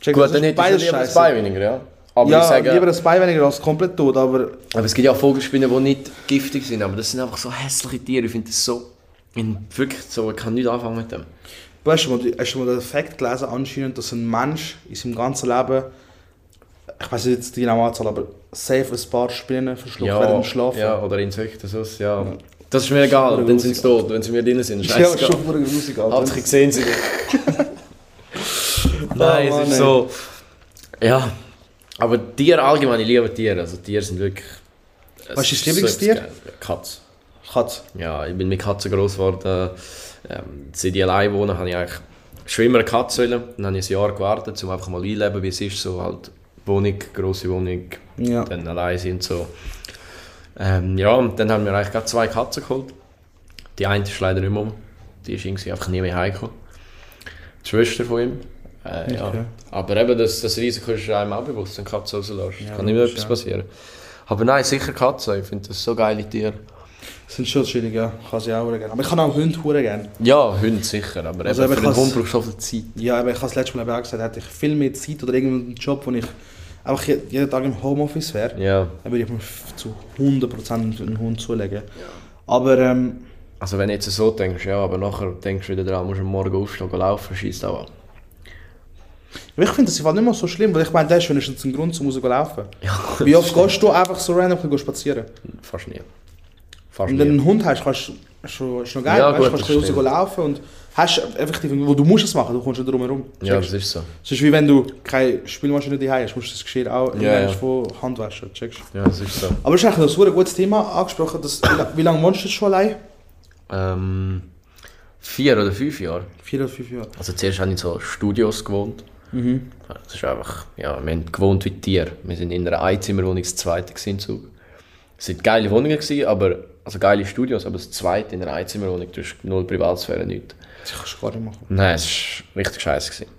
Check, Gut, dann ist hätte ich lieber scheisse. Bein weniger, ja. Aber ja, ich sage, lieber ein Bein weniger als komplett tot, aber aber es gibt ja auch Vogelspinnen, die nicht giftig sind, aber das sind einfach so hässliche Tiere. Ich finde das so, ich finde wirklich so, ich kann nicht anfangen mit dem. Du hast schon mal, hast schon mal den Fakt gelesen, anscheinend, dass ein Mensch in seinem ganzen Leben, ich weiß nicht die genaue Anzahl, aber safe ein paar Spinnen verschluckt während dem Schlafen. ja, oder Insekten, sonst, ja. Das ist mir egal, dann sind sie tot, wenn sie mir drin sind. Ja, Scheißegal. schon pure grusig, Alter. Hauptsache ich sehe sie. [LAUGHS] Nein, Oh, es ist so. Ja. Aber Tiere allgemein, ich liebe Tiere. Also Tiere sind wirklich. Was ist dein Lieblingstier? geil. Katze. Katz. Ja, ich bin mit Katzen groß geworden. Ähm, seit ich allein wohne, habe ich eigentlich schon immer eine Katze wollen. Dann habe ich ein Jahr gewartet, um einfach mal einleben, wie es ist. So halt Wohnung, grosse Wohnung, Ja. dann allein sind so. Ähm, ja, und dann haben wir eigentlich gerade zwei Katzen geholt. Die eine ist leider nicht mehr um. Die ist irgendwie einfach nie mehr heimgekommen. Die Schwester von ihm. Äh, ja. Okay. Aber eben, das, das Risiko ist einem auch bewusst, wenn Katzen rauslässt. Ja, Kann immer etwas ja. passieren. Aber nein, sicher Katzen. Ich finde das so geile Tiere. Sind schon chillig, ja. Kann sie auch gerne. Aber ich kann auch Hunde hure gerne. Ja, Hunde sicher, aber Also eben für einen Hund brauchst du so viel Zeit. Ja, aber ich habe das letzte Mal auch gesagt, hätte ich viel mehr Zeit oder irgendeinen Job, wo ich einfach je- jeden Tag im Homeoffice wäre, Ja. dann würde ich mir zu 100% einen Hund zulegen. Aber ähm, Also wenn du jetzt so denkst, ja, aber nachher denkst du wieder dran, musst du am Morgen aufstehen, gehen laufen, schießt auch an. ich finde das nicht mehr so schlimm, weil ich meine, das ist wenigstens ein Grund, um rauszulaufen. Ja, [LAUGHS] Wie oft gehst du einfach so random spazieren? Fast nie. Fast Und du einen Hund hast, kannst du schon, ist noch geil, Ja, weißt, gut, du kannst stimmt. rauslaufen und hast effektiv, wo du musst es machen, du kommst nicht drum herum. Ja, Checkst? das ist so. Es ist wie wenn du keine Spülmaschine daheim hast, musst du das Geschirr auch Ja, ja, von Hand waschen, checkst? Ja, das ist so. Aber es ist eigentlich ein gutes Thema angesprochen, dass, wie, la- wie lange wohnst du jetzt schon allein? Ähm, vier oder fünf Jahren. Vier oder fünf Jahre. Also zuerst habe ich in so Studios gewohnt. Das ist einfach, ja, wir haben gewohnt wie Tiere. Wir sind in einer Einzimmerwohnung das zweite in Zug. Es waren geile Wohnungen, gewesen, aber, also geile Studios, aber das zweite in einer Einzimmerwohnung, du hast null Privatsphäre, nichts. Das kannst du gar nicht machen. Nein, es war richtig scheiße. Gewesen.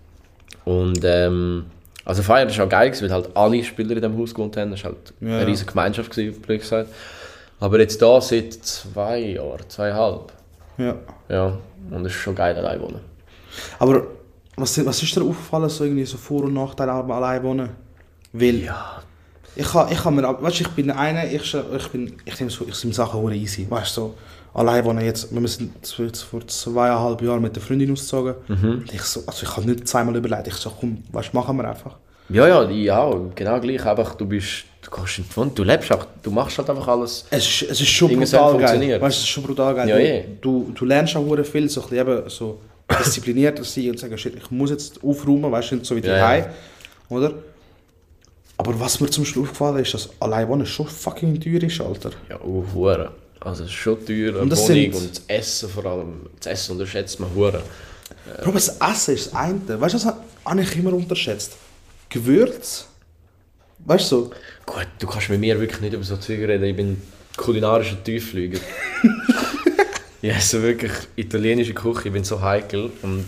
Und ähm, also Feiern war auch geil, gewesen, weil halt alle Spieler in diesem Haus gewohnt haben. Das war halt Ja. eine riesige Gemeinschaft, gewesen, blöd gesagt. Aber jetzt da seit zwei Jahren, zweieinhalb. Ja. Ja, und es ist schon geil, allein wohnen. Aber was, was ist dir aufgefallen, so irgendwie so Vor- und Nachteile am allein wohnen? Weil Ja, ich habe ich ha mir, weißt, ich bin einer, ich, ich bin, ich nehme so, ich sind Sachen hure easy, weißt du, so, allein wohnen jetzt, wir jetzt vor zweieinhalb Jahren mit der Freundin ausgezogen, und ich so, also ich habe nicht zweimal überlegt, ich so, komm, weißt, machen wir einfach. Ja, ja, auch. Genau gleich. Einfach, du bist, du in die Wohnung, du lebst auch, du machst halt einfach alles. Es ist, es ist schon brutal geil, weißt, du, es ist schon brutal geil, Ja, eh. du, du lernst auch hure viel, so, ein bisschen eben so [COUGHS] disziplinierter sein und sagen, shit, ich muss jetzt aufräumen, weißt du, nicht so wie die Ja, ja. oder? Aber was mir zum Schluss aufgefallen ist, dass allein wohnen schon fucking teuer ist, Alter. Ja, uh, Hure. Also, es ist schon teuer, Und das Wohnung sind- und das Essen vor allem. Das Essen unterschätzt man Hure. Bro, das Essen ist das eine. Weißt du, was habe ich immer unterschätzt? Gewürz. Weißt du, so, Gut, du kannst mit mir wirklich nicht über so Zeug reden. Ich bin kulinarischer Tiefflüger. [LAUGHS] ich esse wirklich italienische Küche. Ich bin so heikel und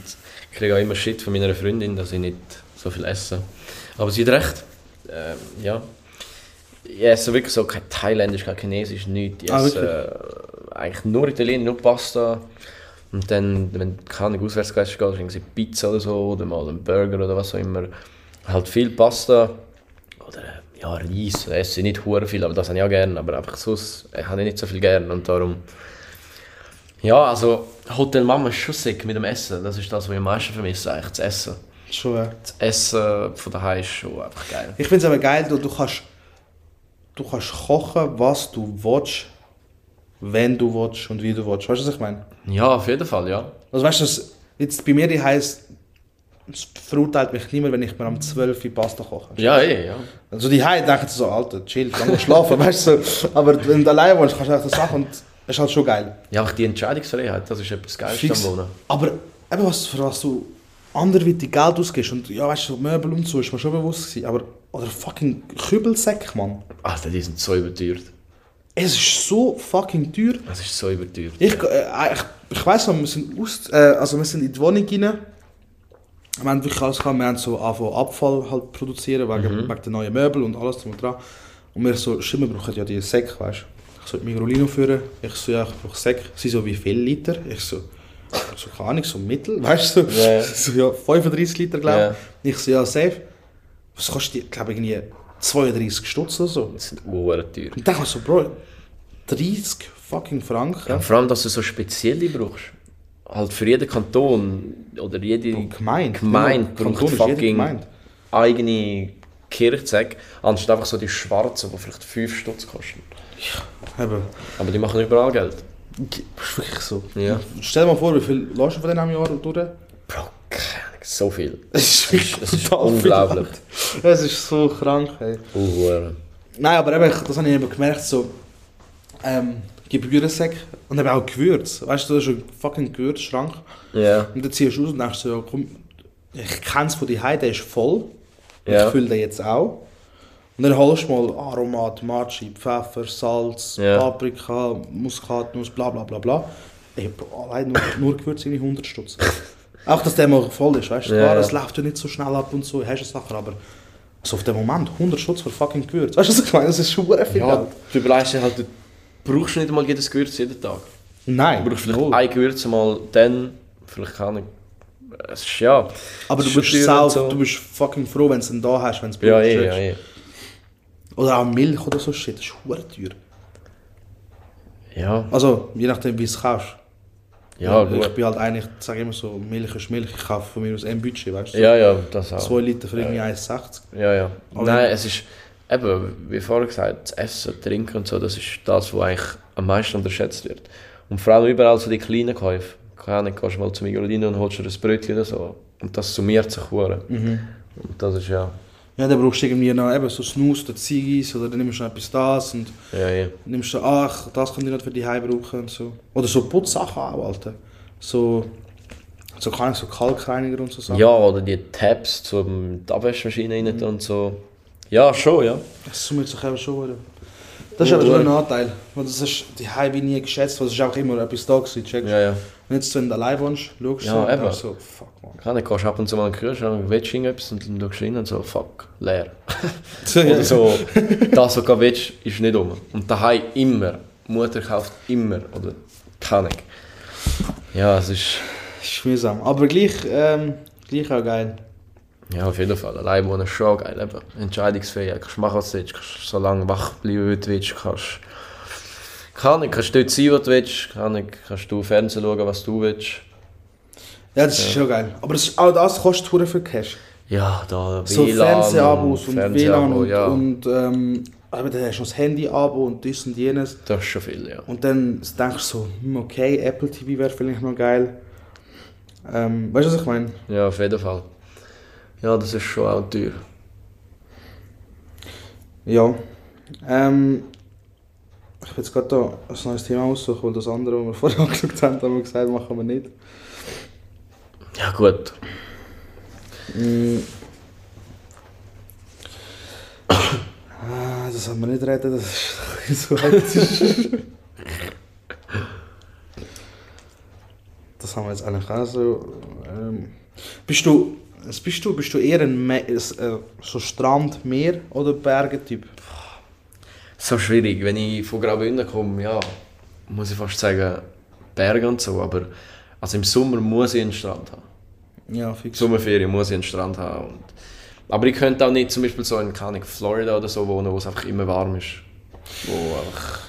kriege auch immer Shit von meiner Freundin, dass ich nicht so viel esse. Aber sie hat recht. Ähm, ja. Ich esse wirklich so kein Thailändisch, kein Chinesisch, nichts. Ich Ah, esse äh, eigentlich nur Italienisch, nur Pasta. Und dann, wenn du keine auswärts gehst, gehst irgendwie Pizza oder so, oder mal einen Burger oder was auch immer. Halt viel Pasta. Oder äh, ja, Reis, esse ich nicht hure viel, aber das habe ich auch gerne. Aber einfach sonst äh, habe ich nicht so viel gerne und darum... Ja, also Hotel Mama ist schon sick mit dem Essen. Das ist das, was ich am meisten vermisse, eigentlich, das Essen. Schon. Ja. Das Essen von daheim ist schon einfach geil. Ich finde es aber geil, du, du, kannst, du kannst kochen, was du willst, wenn du willst und wie du willst. Weißt du, was ich meine? Ja, auf jeden Fall, ja. Also weißt du, jetzt bei mir die heisst, es verurteilt mich niemand, wenn ich mir am 12 Uhr Pasta koche. Ja, eh, ja. Also die Heim denken so, Alter, chill, mal schlafen, [LAUGHS] weißt du. Aber wenn du allein wohnst, kannst du einfach das Sachen und es ist halt schon geil. Ja, auch die Entscheidungsfreiheit, das ist etwas Geilste Fix. am Wohnen. Aber eben was, für was du anderweitig Geld ausgibst und ja, weißt du, Möbel und so, ist mir schon bewusst gewesen. Aber, oder fucking Kübelsäcke, Mann. Alter, die sind so überteuert. Es ist so fucking teuer. Das ist so überteuert. Ich, äh, ich, ich weiss noch, wir sind, aus, äh, also wir sind in die Wohnung rein. Wir haben wirklich alles gehabt. Wir haben so angefangen Abfall halt produzieren, wegen, wegen der neuen Möbel und alles drum und dran. Und wir so, stimmt, wir brauchen ja die Säcke, weißt du. Ich so Migrolino führen. Ich so, ja, ich brauche Säcke. Sie so, wie viel Liter? Ich so, so keine Ahnung, so mittel, [LAUGHS] weißt du. So, Ja, ja. so ja, 35 Liter, glaube Ja. ich. Ich so, ja, safe. Was kostet die, glaube ich, irgendwie 32 Stutz oder so. Das sind hure teuer. Und ich dachte mir so, Bro, 30 fucking Franken. Ja, vor allem, dass du so spezielle brauchst. Halt für jeden Kanton oder jede Gemeinde. Gemeinde Kanton braucht fucking Gemeinde. eigene Kirchzeuge, anstatt einfach so die schwarzen, die vielleicht 5 Stutz kosten. Eben. Aber die machen überall Geld. Ist wirklich so. Ja. Stell dir mal vor, wie viel lässt du von am Jahr durch? Bro, keine Ahnung, so viel. [LAUGHS] Es ist ist, das ist unglaublich. Es ist so krank, ey. Oh, hure. Nein, aber eben, das habe ich eben gemerkt, so... Ähm, Gebührensäcke und eben auch Gewürz. Weißt du, das ist ein fucking Gewürzschrank. Ja. Und dann ziehst du aus und denkst so, ja komm, ich kenne es von die der ist voll. Und Ja. ich fülle den jetzt auch. Und dann holst du mal Aromat, Matschi, Pfeffer, Salz, Ja. Paprika, Muskatnuss, bla bla bla bla. Ey, Bro, allein nur, nur Gewürz irgendwie 100 Stutz. [LAUGHS] Auch, dass der mal voll ist, weißt du? Ja, Klar, ja. es läuft ja nicht so schnell ab und so, hast du Sachen, aber so auf den Moment 100 Stutz für fucking Gewürz. Weißt du, was ich meine? Das ist schon sehr viel Ja, Geld. du überlegst dir halt, du brauchst nicht mal jedes Gewürz jeden Tag. Nein, Du brauchst vielleicht null. ein Gewürz mal dann, vielleicht kann ich. Es ist ja. Aber du ist bist, sau, du bist fucking froh, wenn du ihn da hast, wenn es Ja, eh, ja, eh. Oder auch Milch oder so shit, das ist hure teuer. Ja, Also, je nachdem, wie du es kaufst. ja, ich gut. bin halt eigentlich, sage immer so, Milch ist Milch. Ich kaufe von mir aus ein Budget, weißt du? Ja, ja, das auch. 2 Liter für irgendwie 1,60. Ja, ja. Aber- Nein, es ist eben, wie vorher gesagt, das Essen, Trinken und so, das ist das, was eigentlich am meisten unterschätzt wird. Und vor allem überall so die kleinen Käufe. Keine Ahnung, gehst mal zum Migrodino und holst dir ein Brötchen oder so. Und das summiert sich hure. Mhm. Und das ist ja, Ja, dann brauchst du irgendwie noch eben so Snus oder Ziggis oder dann nimmst du noch etwas das und ja, ja. nimmst du, ach, das kann ich nicht für die Heim brauchen und so. Oder so Putzsachen auch, Alter. so, so kann ich so Kalkreiniger und so Sachen. Ja, oder die Tabs zum die Abwaschmaschine rein tun und so. Ja, schon, ja. Das summiert sich eben schon. Oder? Das ist aber schon ein Nachteil. Weil das ist die wie nie geschätzt, weil es ist auch immer etwas da gewesen, checkst Ja, ja. Wenn jetzt du allein wohnst, schaust Ja, und eben. so, fuck man. Kann nicht, gehst ab und zu mal in den Kühlschrank, willst du irgendetwas und dann schaust du rein und so, fuck, leer. [LAUGHS] Oder so, das, was du willst, ist nicht um. Und daheim immer, Mutter kauft immer, oder kann ich. Ja, es ist, ist mühsam. Aber gleich, ähm, gleich auch geil. ja, auf jeden Fall, allein wohnen ist schon geil, eben. Entscheidungsfähig, kannst machen, was du willst, kannst so lange wach bleiben, wie du willst, kannst, kann ich, kannst dort sein, wo du willst, kann ich, kannst du Fernsehen schauen, was du willst. Ja, das ist schon geil. Aber das, auch das kostet hure viel Cash. Ja, da So Fernsehabos und, WLAN und, ja. und ähm, aber dann hast du das Handy-Abo und dies und jenes. das ist schon viel, ja. Und dann denkst du so, hm, okay, Apple TV wäre vielleicht noch geil. Ähm, weißt du, was ich meine? Ja, auf jeden Fall. Ja, das ist schon auch teuer. Ja. Ähm, ich will jetzt gerade da ein neues Thema aussuchen, weil das andere, was wir [LAUGHS] vorher angeschaut haben, haben wir gesagt, machen wir nicht. Ja, gut. Mm. [COUGHS] Ah, das haben wir nicht reden, das ist [LAUGHS] so hektisch. [LAUGHS] Das haben wir jetzt eigentlich auch so. Ähm, bist du, bist du, bist du eher ein Me äh, so Strand, Meer oder Berge-Typ? So schwierig. Wenn ich von Graubünden komme, ja, muss ich fast sagen, Berge und so. Aber also im Sommer muss ich einen Strand haben. Ja, fix. Sommerferien muss ich einen Strand haben. Und, aber ich könnte auch nicht zum Beispiel so in Ahnung, Florida oder so wohnen, wo es einfach immer warm ist. Wo einfach,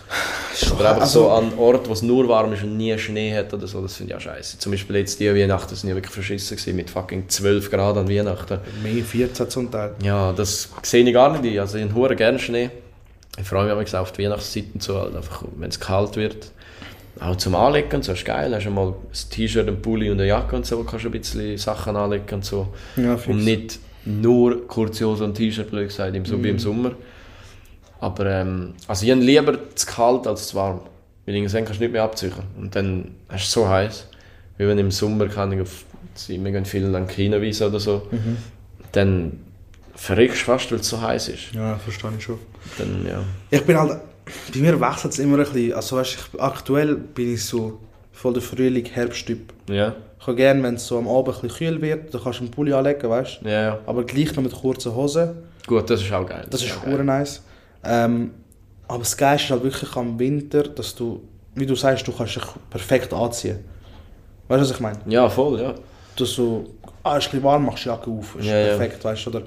oder einfach Also- so an Ort, wo es nur warm ist und nie Schnee hat oder so, das finde ich auch scheiße. Zum Beispiel jetzt die Weihnachten sind ja wirklich verschissen gewesen, mit fucking 12 Grad an Weihnachten. Mehr 14 zum Teil. Ja, das sehe ich gar nicht. Also ich habe gerne Schnee. Ich freue mich manchmal auf die Weihnachtszeit und so, halt einfach, wenn es kalt wird. Auch zum Anlegen und so ist geil. Hast du mal ein T-Shirt, ein Pulli und eine Jacke und so, kannst du ein bisschen Sachen anlegen und so. Ja, fix. Und nicht nur kurze Hose und T-Shirt, blöd gesagt, im, so wie im Sommer. Aber ähm, also ich habe lieber zu kalt als zu warm. Weil irgendwann kannst du nicht mehr abziehen. Und dann du es so heiß. Wie wenn im Sommer kann ich auf, wir gehen viel an China-Wiese oder so. Dann verreckst du fast, weil es so heiß ist. Ja, verstehe ich schon. Dann, ja. Ich bin halt, bei mir wechselt es immer ein bisschen. Also weißt, ich, aktuell bin ich so voll der Frühling-Herbsttyp. Ja, Ich habe gerne, wenn es so am Abend ein bisschen kühl wird, dann kannst du einen Pulli anlegen, weißt ja, ja. Aber gleich noch mit kurzen Hosen. Gut, das ist auch geil. Das ist auch hure nice. Ähm, aber das Geilste ist halt wirklich am Winter, dass du, wie du sagst, du kannst dich perfekt anziehen. Weißt du, was ich meine? Ja, voll, ja. Du so, ah, ist ein bisschen warm, machst die Jacke auf, ist Ja, ja. perfekt, weißt du? Oder,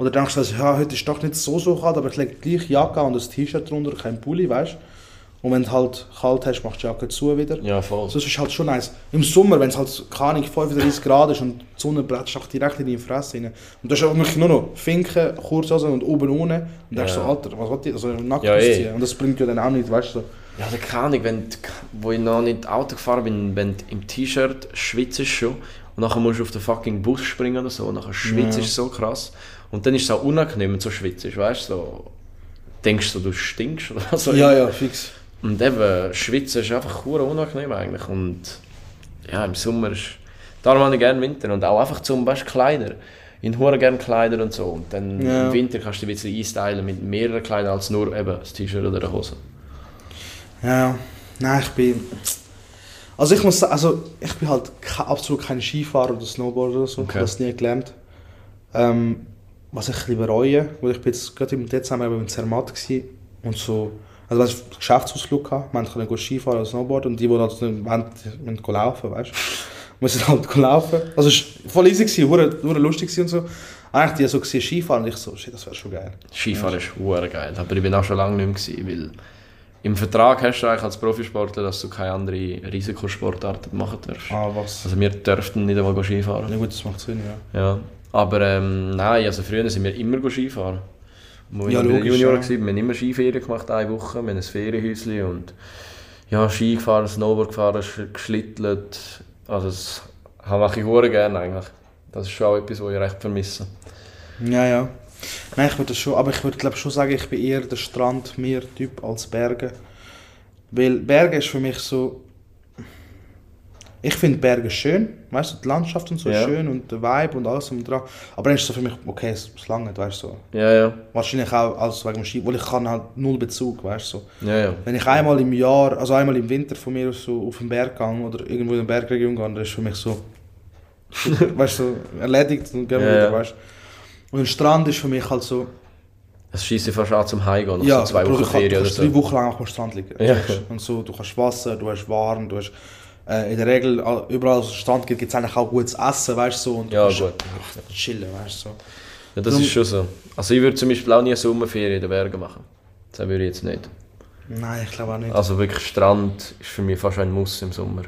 oder denkst du, also, ja, heute ist doch nicht so so kalt, aber ich lege gleich Jacke und ein T-Shirt drunter, kein Pulli, weißt du? Und wenn du halt kalt hast, machst du die Jacke zu wieder. Ja, voll. Also, das ist halt schon nice. Im Sommer, wenn es halt, keine Ahnung, 35 Grad ist und die Sonne bretzt auch direkt in deine Fresse rein. Und da ist wirklich nur noch Finken, Kurzhosen und oben ohne. Und denkst Ja. so, Alter, was will ich, also nackt Ja, eh. ausziehen. Und das bringt ja dann auch nicht, weißt du? So. Ja, da keine Ahnung, wenn du, wo ich noch nicht Auto gefahren bin, wenn du im T-Shirt schwitzt schon und nachher musst du auf den fucking Bus springen oder so, und nachher schwitzt Ja. so krass. Und dann ist es auch unangenehm, wenn so schwitzt, weißt du, so, denkst du, du stinkst oder so. ja, fix. Und eben, schwitzen ist einfach hure unangenehm eigentlich. Und ja, im Sommer ist. Darum habe ich gerne Winter. Und auch einfach zum Beispiel Kleider. Ich habe gerne Kleider und so. Und dann Ja. im Winter kannst du dich ein bisschen einstylen mit mehreren Kleidern als nur eben das T-Shirt oder eine Hose. Ja, nein, ich bin. Also ich muss sagen, also ich bin halt absolut kein Skifahrer oder Snowboarder oder so. Ich Okay. habe das nie gelernt. Ähm, was ich ein bisschen bereue, weil ich bin jetzt gerade im Dezember eben in Zermatt gsi und so, also weißt, du, Geschäftsausflug gehabt, wir konnten Skifahren oder Snowboarden und die, die halt nicht wollen, müssen laufen, weißt du. [LAUGHS] Sind halt laufen. Also es war voll easy, gewesen, hure, hure lustig und so. Eigentlich die so gesehen Skifahren und ich so, shit, das wäre schon geil. Skifahren ist hure geil. Aber ich bin auch schon lange nicht mehr gewesen, weil im Vertrag hast du eigentlich als Profisportler, dass du keine andere Risikosportarten machen darfst. Ah, was? Also wir dürften nicht einmal Skifahren. Ja gut, das macht Sinn, ja. Ja, aber ähm, nein, also früher sind wir immer Skifahren. Wo Ja, ich logisch, Junior ja. war, wir haben immer Skiferien gemacht, eine Woche, wir haben ein Ferienhäuschen und ja, Ski gefahren, Snowboard gefahren, sch- geschlittelt, also das habe ich hure gerne eigentlich. Das ist schon auch etwas, was ich recht vermisse. Ja, ja. Nein, ich würde schon, aber ich würde glaube schon sagen, ich bin eher der Strand-Meer-Typ als Berge. Weil Berge ist für mich so... Ich finde Berge schön, weißt du, die Landschaft und so Ja. schön und der Vibe und alles und dran. Aber dann ist es so für mich, okay, es es lange, weißt du. So. Ja, ja. Wahrscheinlich auch alles wegen dem Ski, weil ich kann halt null Bezug, weißt du. So. Ja, ja. Wenn ich einmal im Jahr, also einmal im Winter von mir aus so auf den Berg gehe oder irgendwo in der Bergregion gehe, dann ist für mich so, [LAUGHS] weißt du, so erledigt und gehen wir Ja, wieder, weißt du. Und ein Strand ist für mich halt so, Es schießt dich fast an zum Heimgehen, nach ja, so zwei Wochen Ferien oder kannst so. drei Wochen lang am Strand liegen. Ja. Und so, du kannst Wasser, du hast warm, du hast äh, in der Regel äh, überall, wo es Strand gibt, gibt es eigentlich auch gutes Essen, weißt du, so, und Ja, gut. ach, chillen, weißt du. So. Ja, das Darum- ist schon so. Also ich würde zum Beispiel auch nie eine Sommerferien in den Bergen machen. Das würde ich jetzt nicht. Nein, ich glaube auch nicht. Also wirklich Strand ist für mich fast ein Muss im Sommer.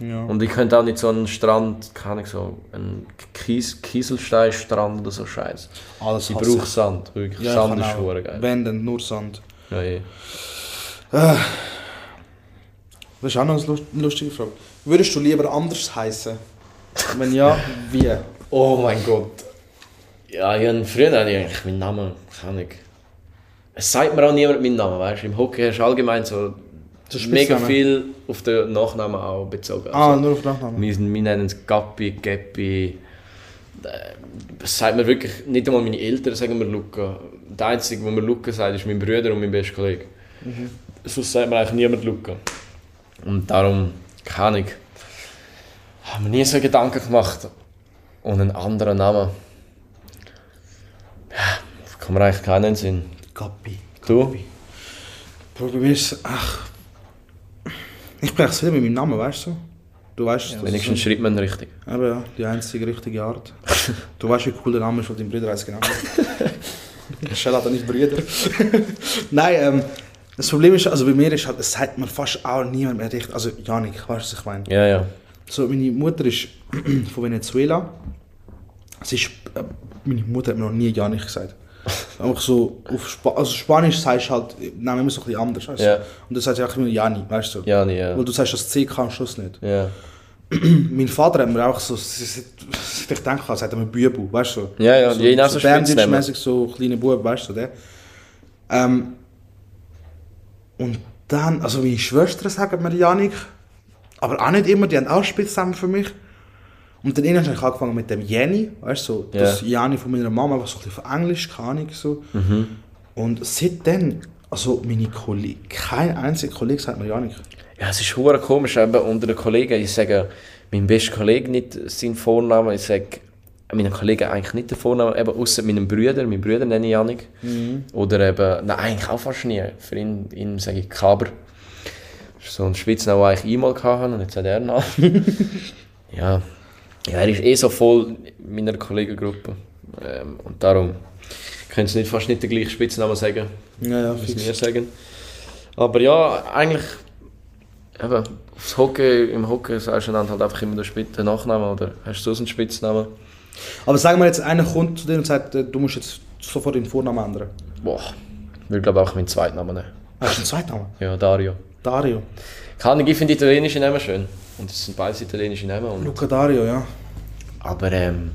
ja. Und ich könnte auch nicht so einen Strand, keine so einen Kies Kieselsteinstrand oder so Scheiß. Alles Ich brauche Sand, wirklich. Ja, ich Sand kann ist schon geil. Wenn, dann nur Sand. Ja, eh. Das ist auch noch eine lust- eine lustige Frage. Würdest du lieber anders heißen? Wenn ja, wie? Oh mein Gott. Ja, ich habe früher hatte ich eigentlich meinen Namen, keine Ahnung. Es sagt mir auch niemand meinen Namen, weißt du? Im Hockey hast du allgemein so mega viel auf den Nachnamen auch bezogen. Ah, Also, nur auf Nachnamen. wir, wir nennen es Gappi, Geppi. Äh, Das sagt mir wirklich, nicht einmal meine Eltern sagen mir Luca. Der Einzige, der mir Luca sagt, ist mein Bruder und mein bester Kollege. Sonst sagt mir eigentlich niemand Luca. Und darum, keine Ahnung, haben wir nie so Gedanken gemacht. Und einen anderen Namen. Ja, kann mir eigentlich keinen in den Sinn. Gappi. Du? Mir ist ach. Ich bin echt wieder mit meinem Namen, weißt du? Du weißt, das Wenigstens ist schreibt man richtig. so, eben, ja, die einzige richtige Art. Du weißt, wie cool der Name ist, von deinem Bruder heißt genau. [LAUGHS] Shell hat nicht Brüder. [LAUGHS] Nein, ähm, das Problem ist, also bei mir ist halt, es sagt mir fast auch niemand mehr richtig. Also Janik, weißt du, was ich meine? Ja, ja. So, meine Mutter ist [CLEARS THROAT] von Venezuela. Sie ist, äh, meine Mutter hat mir noch nie Janik gesagt. [LAUGHS] Einfach so, auf Spa also Spanisch sagst du halt, nein, immer so ein bisschen anders. Weißt du? Ja. Und du sagst einfach immer Jani, weißt du? Ja, nee, ja. Weil du sagst das C am Schluss nicht. Ja, [CLEARS THROAT] Mein Vater hat mir auch so, seit ich denke, sagt er mir Bübu, weißt du? ja, ja. so, je nach so so. Berndeutsch-mäßig so kleine Bub, weißt du, der. Ähm, und dann, also meine Schwestern sagen mir Janik, aber auch nicht immer, die haben auch Spitznamen für mich. Und dann habe ich angefangen mit dem Jenny, weißt du, so, das Ja. Jani von meiner Mama, einfach so ein bisschen von Englisch, keine Ahnung, so. Mhm. Und seitdem, also meine Kollegen, kein einziger Kollege sagt mir Janik. Ja, es ist hure komisch, eben unter den Kollegen. Ich sage meinem besten Kollegen nicht seinen Vornamen. Ich sage meinen Kollegen eigentlich nicht den Vornamen, eben außer meinem Bruder. Mein Bruder nenne ich Janik. Oder eben, nein, eigentlich auch fast nie. Für ihn, ihn sage ich Kaber. Das ist so ein Spitzname, den ich eigentlich einmal hatte und jetzt hat er einen [LAUGHS] ja. ja, er ist eh so voll in meiner Kollegengruppe. Ähm, und darum können sie nicht, fast nicht den gleichen Spitznamen sagen Ja, ja, müssen wir sagen. Aber ja, eigentlich eben, aufs Hockey, im Hockey sagst du dann halt einfach immer den, den Nachnamen oder hast du so einen Spitznamen? Aber sagen wir jetzt, einer kommt zu dir und sagt, äh, du musst jetzt sofort den Vornamen ändern. Boah, ich würde glaube auch meinen zweiten Namen nehmen. Hast du einen Zweitnamen? Ja, Dario. Dario. Keine Ahnung, ich finde italienische Namen schön. Und es sind beides italienische Namen. Und, Luca Dario, ja. aber ähm,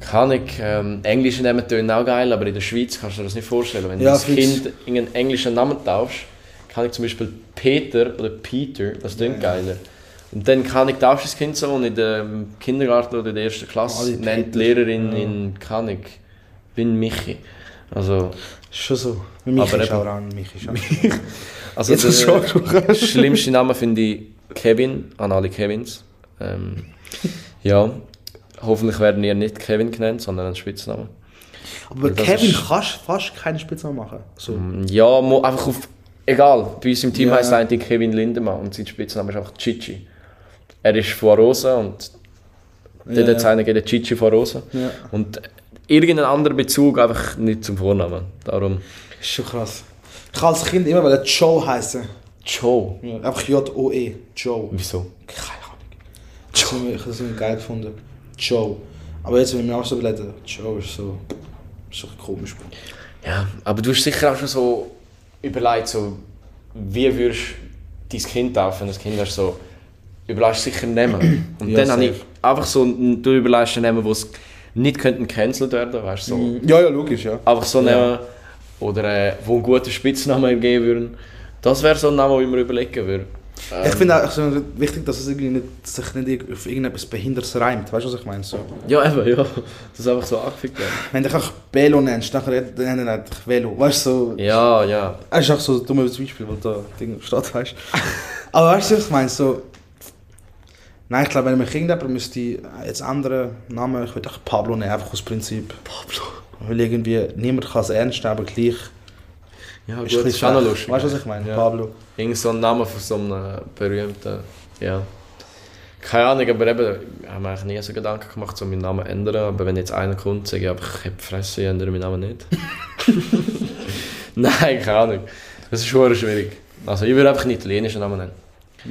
keine Ahnung, ähm, englische Namen tönen auch geil, aber in der Schweiz kannst du dir das nicht vorstellen. Wenn Ja, du das. Kind in einen englischen Namen tauschst, kann ich zum Beispiel Peter oder Peter, das klingt geiler. Und dann kann ich das Kind so und in dem Kindergarten oder in der ersten Klasse Alle nennt die Lehrerin ja. ihn, kann ich, bin Michi. Also, Ist schon so. Michi Aber ist auch an, Michi ist auch [LAUGHS] also Jetzt der schon. schlimmste Name finde ich Kevin, an alle Kevins. Ähm, ja, hoffentlich werden ihr nicht Kevin genannt, sondern ein Spitzname. Aber Das Kevin ist- kannst fast keinen Spitznamen machen. So. Ja, mo, einfach auf. Egal, bei uns im Team Ja. heißt eigentlich Kevin Lindemann und sein Spitzname ist einfach Chichi. Er ist von Rosa und Ja, es ja. einen gegeben, Chichi von Rosa. Ja. Und irgendeinen anderen Bezug einfach nicht zum Vornamen. Darum Ist schon krass. Ich als Kind immer wollen Joe heißen. Joe. Ja. Einfach J-O-E. Joe. Wieso? Keine Ahnung. Ich- ich habe es immer geil gefunden. Joe. Aber jetzt, wenn ich mir auch so überlege, Joe ist so. Ist doch komisch. Ja, aber du hast sicher auch schon so überlegt, so, wie würdest du dein Kind taufen? Das Kind hast so, überlegst sicher einen Namen. [CLEARS THROAT] Und Ja, dann habe ich einfach so, einen- du überlegst einen Namen, wo es nicht könnten cancelled werden, weißt du, so. Ja, ja, logisch, ja. Einfach so Ja. nehmen, oder äh, wo einen guten Spitznamen geben würden. Das wäre so ein Name, den ich mir überlegen würde. ich finde auch so wichtig, dass es irgendwie nicht, sich nicht auf irgendetwas Behindertes reimt. Weißt du, was ich meine? So. Ja, eben, ja. [LAUGHS] Das ist einfach so angefickt werden. Wenn du dich auch Belo nennst, dann nennen wir einfach Velo. Weißt du, so. Ja, ja. Das ist auch so ein dummes Beispiel, weil da Ding steht, weißt du. Aber weißt du, was ich meine? So, nein, ich glaube, wenn man irgendjemand müsste jetzt andere Namen, ich würde Pablo nehmen, einfach aus Prinzip. Pablo. Weil irgendwie niemand kann es ernst nehmen, aber gleich. Ja, ist gut, das ist auch noch lustig. Weißt du, was ich meine? Ja. Pablo. Irgend so ein Name von so einem berühmten, ja. Keine Ahnung, aber eben, ich habe mir eigentlich nie so Gedanken gemacht, so meinen Namen ändern. Aber wenn jetzt einer kommt, sage ich einfach, ich habe Fresse, ich ändere meinen Namen nicht. [LAUGHS] Nein, keine Ahnung. Das ist schon schwierig. Also ich würde einfach einen italienischen Namen nennen.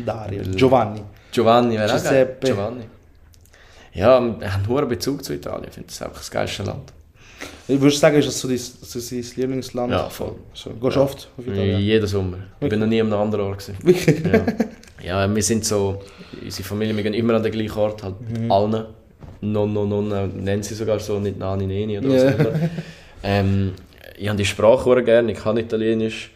Dario. Giovanni. Giovanni wäre auch. Giuseppe. Giovanni. Ja, wir haben einen hohen Bezug zu Italien. Ich finde das einfach das geilste Land. Ich würde sagen, ist das so dein, so dein Lieblingsland? Ja, voll. So, gehst du oft auf Italien? Jeden Sommer. Ich bin noch nie an einem anderen Ort. Gewesen. Wirklich? Ja. ja, wir sind so, unsere Familie, wir gehen immer an den gleichen Ort, halt Mhm. allen. Nonno, Nonna, nennen sie sogar so, nicht Nani, Neni oder was Ja. auch immer. ähm, ich habe die Sprache sehr gerne, ich kann Italienisch.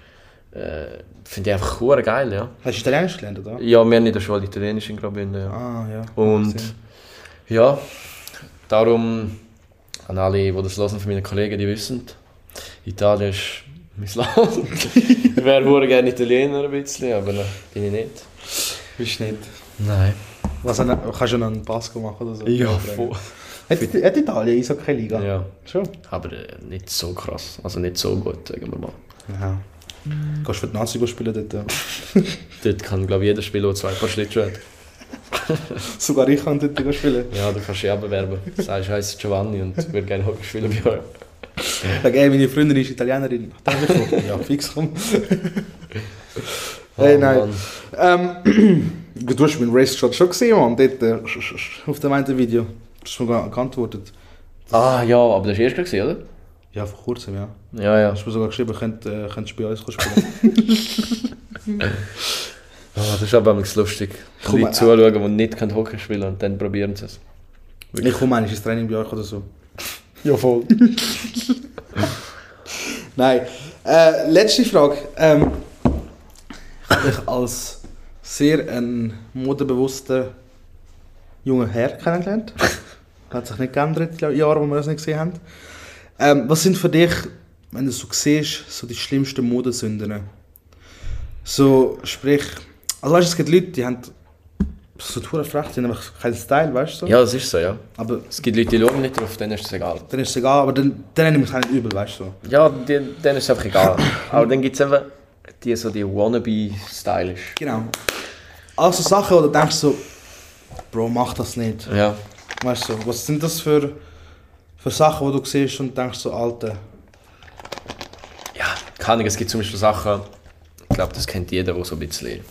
Äh, Finde ich einfach sehr geil, ja. Hast du Italienisch gelernt, oder? Ja, wir haben in der Schule Italienisch in Graubünden, ja. Ah, ja. Und ja, darum an alle, die das hören von meinen Kollegen, die wissen, Italien ist mein [LAUGHS] Land. ich wäre gerne Italiener ein bisschen, aber äh, bin ich nicht. Bist du nicht. Nein. Was, kannst du noch einen Pasco machen oder so? voll. Hat, hat Italien Eishockey-Liga? Ja, Schon? aber äh, nicht so krass, also nicht so gut, sagen wir mal. Ja. Du für die Nazi spielen dort? ja? [LAUGHS] Dort kann, glaube ich, jeder Spieler, der zwei Paar Schlittschuhe hat. [LAUGHS] Sogar ich kann dort spielen. Ja, du kannst dich auch bewerben. Du sagst, ich heiße Giovanni und würde gerne Hockey spielen bei euch. Sag, ey, meine Freundin ist Italienerin. Ja, fix komm. [LAUGHS] Hey, nein. Mann. Ähm, [CLEARS THROAT] du hast meinen Race-Shot schon gesehen, Mann. Dort, äh, auf dem einen Video. Du hast mir ge- geantwortet. Ah ja, aber das war erst gewesen, oder? Ja, vor kurzem, ja. Ja, ja. Du hast mir sogar geschrieben, könnt, äh, könntest du bei uns spielen. [LAUGHS] Ah, das ist aber manchmal lustig. Komm, Leute äh, zuschauen, die nicht können Hockey spielen und dann probieren sie es. ich komme eigentlich ins Training bei euch oder so. [LAUGHS] Ja, voll. [LAUGHS] Nein. Äh, letzte Frage. Ähm, ich habe dich als sehr ein modebewusster junger Herr kennengelernt. Hat sich nicht geändert in den Jahren, wo wir das nicht gesehen haben. Ähm, was sind für dich, wenn du es so siehst, so die schlimmsten Modesünden? So, sprich, also weißt du, es gibt Leute, die haben so hure frech, die haben einfach keinen Style, weißt du? so. Ja, das ist so, ja. Aber Es gibt Leute, die schauen nicht drauf, denen ist es egal. dann ist es egal, aber dann, dann nehme ich es auch nicht übel, weißt du? so. Ja, die, denen ist es einfach egal. [COUGHS] aber dann gibt es eben die, so die wannabe-stylisch. Genau. Also Sachen, wo du denkst so, Bro, mach das nicht. Ja. Weißt du, was sind das für, für Sachen, wo du siehst und denkst so, Alter. Ja, keine Ahnung, es gibt zum Beispiel Sachen, ich glaube, das kennt jeder, der so ein bisschen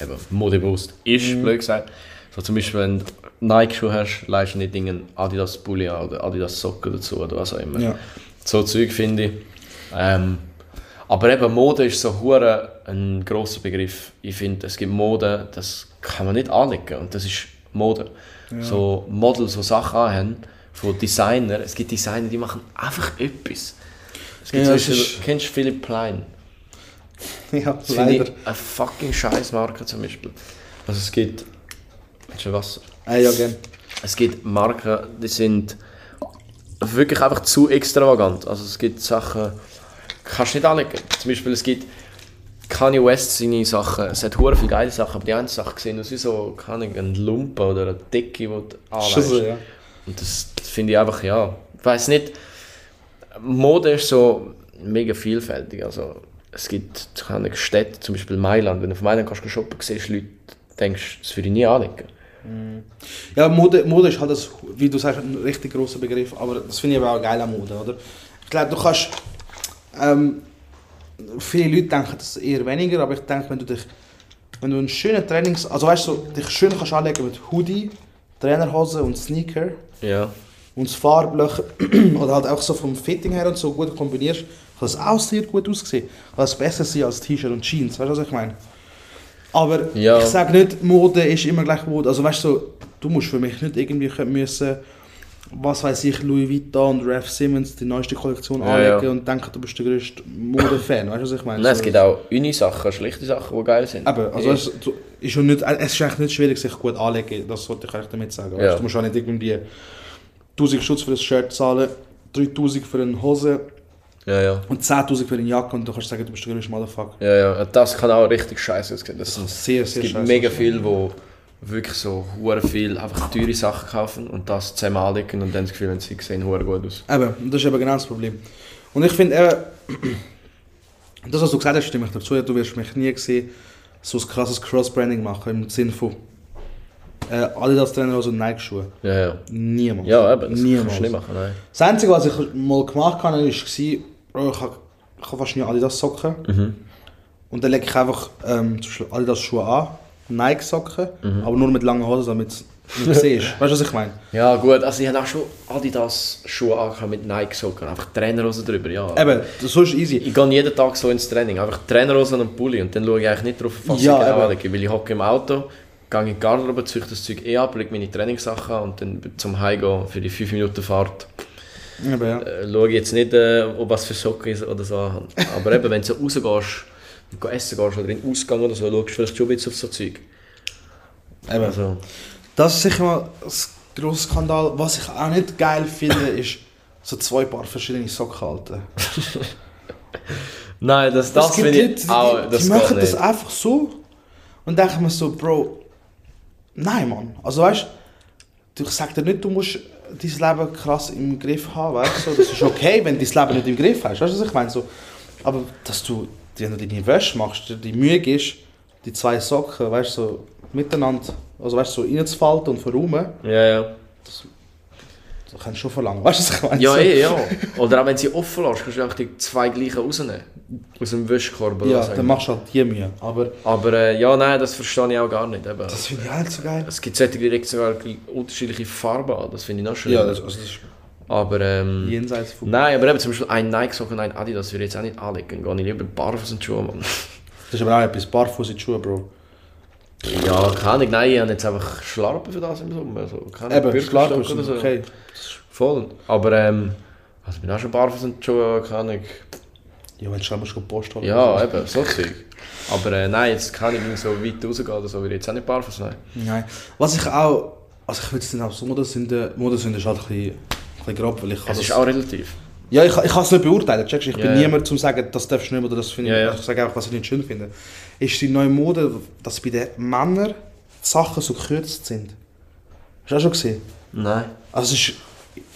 eben, modebewusst ist, blöd gesagt. So zum Beispiel, wenn du Nike-Schuhe hast, leist du nicht einen Adidas Pulli an oder Adidas Socken dazu oder was auch immer. Ja. So Zeug finde ich. Ähm, aber eben Mode ist so hure ein grosser Begriff. Ich finde, es gibt Mode, das kann man nicht anlegen und das ist Mode. So Models, die Sachen anhaben, von Designer. Es gibt Designer, die machen einfach etwas. Es gibt Ja, Beispiel, ist- kennst du Philipp Plein? [LAUGHS] Ja, Das finde leider. ich eine fucking Scheißmarke zum Beispiel. Also es gibt... Willst du Wasser? Äh, ja, gern. Es gibt Marken, die sind wirklich einfach zu extravagant. Also es gibt Sachen, kannst du nicht anlegen. Zum Beispiel es gibt Kanye West seine Sachen, es hat hure viele geile Sachen, aber die eine Sache sehen aus wie so, keine Ahnung, ein Lumpen oder eine Decke, die du Schon so, anlegst. ja. Und das finde ich einfach, ja, ich weiß nicht, Mode ist so mega vielfältig. Also es gibt Städte, zum Beispiel Mailand, wenn du auf Mailand kannst shoppen, siehst Leute, denkst, das würde ich nie anlegen. Ja, Mode, Mode ist halt, das, wie du sagst, ein richtig großer Begriff, aber das finde ich aber auch geil an Mode, oder? Ich glaube, du kannst, ähm, viele Leute denken das eher weniger, aber ich denke, wenn du dich, wenn du einen schönen Trainings, also weißt du, so, dich schön kannst anlegen mit Hoodie, Trainerhose und Sneaker Ja. und das Farblöcher [CLEARS THROAT] oder halt auch so vom Fitting her und so gut kombinierst, kann das auch sehr gut aussehen. Kann das besser sein als T-Shirt und Jeans, weißt du, was ich meine? Aber Ja. ich sage nicht, Mode ist immer gleich Mode. Also weißt du, du musst für mich nicht irgendwie müssen, was weiß ich, Louis Vuitton und Ralph Simmons die neueste Kollektion Ja, anlegen ja. und denken, du bist der größte Modefan. Weißt du, was ich meine? Nein, es gibt auch Uni-Sachen, schlichte Sachen, die geil sind. Eben, also Ja. du, ist ja nicht, es ist eigentlich nicht schwierig, sich gut anlegen, das wollte ich eigentlich damit sagen. Weißt. Du musst auch nicht irgendwie 1000 Schutz für ein Shirt zahlen, 3000 für eine Hose Ja, ja. und 10.000 für eine Jacke und du kannst sagen, du bist der größte Motherfucker. Ja, ja. Das kann auch richtig scheiße aussehen. Das sind, Sehr, es sehr gibt scheiße mega viele, die wirklich so hure viel einfach teure Sachen kaufen und das zusammen anlegen und dann das Gefühl, sie sehen hure gut aus. Eben, und das ist eben genau das Problem. Und ich finde eben, [CLEARS THROAT] das, was du gesagt hast, stimme ich dazu. Du wirst mich nie sehen, so ein krasses Cross-Branding machen, im Sinne von äh, Adidas-Trainer, also Nike-Schuhe. Ja, ja. Niemals. Ja, eben, das Niemals. kannst du nicht machen, nein. Das Einzige, was ich mal gemacht habe, war, Bro, ich habe, ich habe fast nie Adidas-Socken. Mhm. Und dann lege ich einfach ähm, zum Beispiel Adidas-Schuhe an, Nike-Socken, Mhm. aber nur mit langen Hosen, damit es nicht siehst. [LAUGHS] Weißt du, was ich meine? Ja, gut, also ich habe auch schon Adidas Schuhe angehabt mit Nike-Socken, einfach Trainerhosen drüber, ja. Eben, das so ist easy. Ich gehe jeden Tag so ins Training, einfach Trainerhosen und Pulli und dann schaue ich eigentlich nicht drauf, was Ja, ich genau anlege, weil ich hocke im Auto, gehe in die Garderobe, ziehe das Zeug eh ab, lege meine Trainingssachen an und dann zum Heimgehen für die 5 Minuten Fahrt Eben, ja. äh, schaue ich jetzt nicht, äh, ob was für Socken ist oder so. Aber eben, wenn du so rausgehst, essen gehst oder in den Ausgang oder so, schaust du vielleicht schon ein bisschen auf so Zeug. Eben. Also, Das ist sicher mal ein grosser Skandal. Was ich auch nicht geil finde, ist so zwei Paar verschiedene Socken halten. [LAUGHS] nein, das, das finde ich die, auch, die, das die machen das einfach so und denken mir so, Bro, nein, Mann. Also weißt du, ich sag dir nicht, du musst dein Leben krass im Griff haben, weißt du? Das ist okay, wenn du dein Leben nicht im Griff hast, weißt du, was ich meine? So, aber dass du, wenn du deine Wäsche machst, dir die Mühe gibst, die zwei Socken, weißt so miteinander, also weißt so reinzufalten und verräumen, Ja, ja. das kannst du schon verlangen, weißt du, was ich meine? Ja, eh, ja. Oder auch wenn sie offen lässt, kannst du einfach die zwei gleichen rausnehmen. Aus dem Wäschkorb Ja, auch dann machst du halt die Mühe, aber Aber äh, ja, nein, das verstehe ich auch gar nicht. Eben. das finde ich auch nicht so geil. Es gibt solche, die direkt sogar unterschiedliche Farben an. Das finde ich noch schön. Ja, das, also das ist aber ähm, jenseits von... nein, aber eben zum Beispiel ein Nike-Sock und ein Adidas würde ich jetzt auch nicht anlegen. Gehe ich lieber barfuß und Schuhe, Mann. Das ist aber auch etwas, barfuß in die Schuhe, Bro. Ja, keine Ahnung, nein, ich habe jetzt einfach Schlarpen für das im Sommer. Also, keine Eben, Schlaf oder so. okay. Voll. Aber ähm, also ich bin auch schon barfuß und Schuhe, keine Ahnung. Ja, wenn du schon mal Post holen Ja, eben, so Zeug. Aber äh, nein, jetzt kann ich nicht so weit rausgehen oder so, würde ich jetzt auch nicht barfuß nein. Nein. Was ich auch... Also ich würde es nicht auch so Modesünde... Modesünde ist halt ein bisschen, ein bisschen grob, weil ich kann Es das... ist auch relativ. Ja, ich, ich kann es nicht beurteilen, checkst? Ich bin ja. niemand, zum zu sagen, das darfst du nicht oder das finde ich... Ja, ja. Also ich sage einfach, was ich nicht schön finde. Ist die neue Mode, dass bei den Männern Sachen so gekürzt sind. Hast du auch schon gesehen? Nein. Also es ist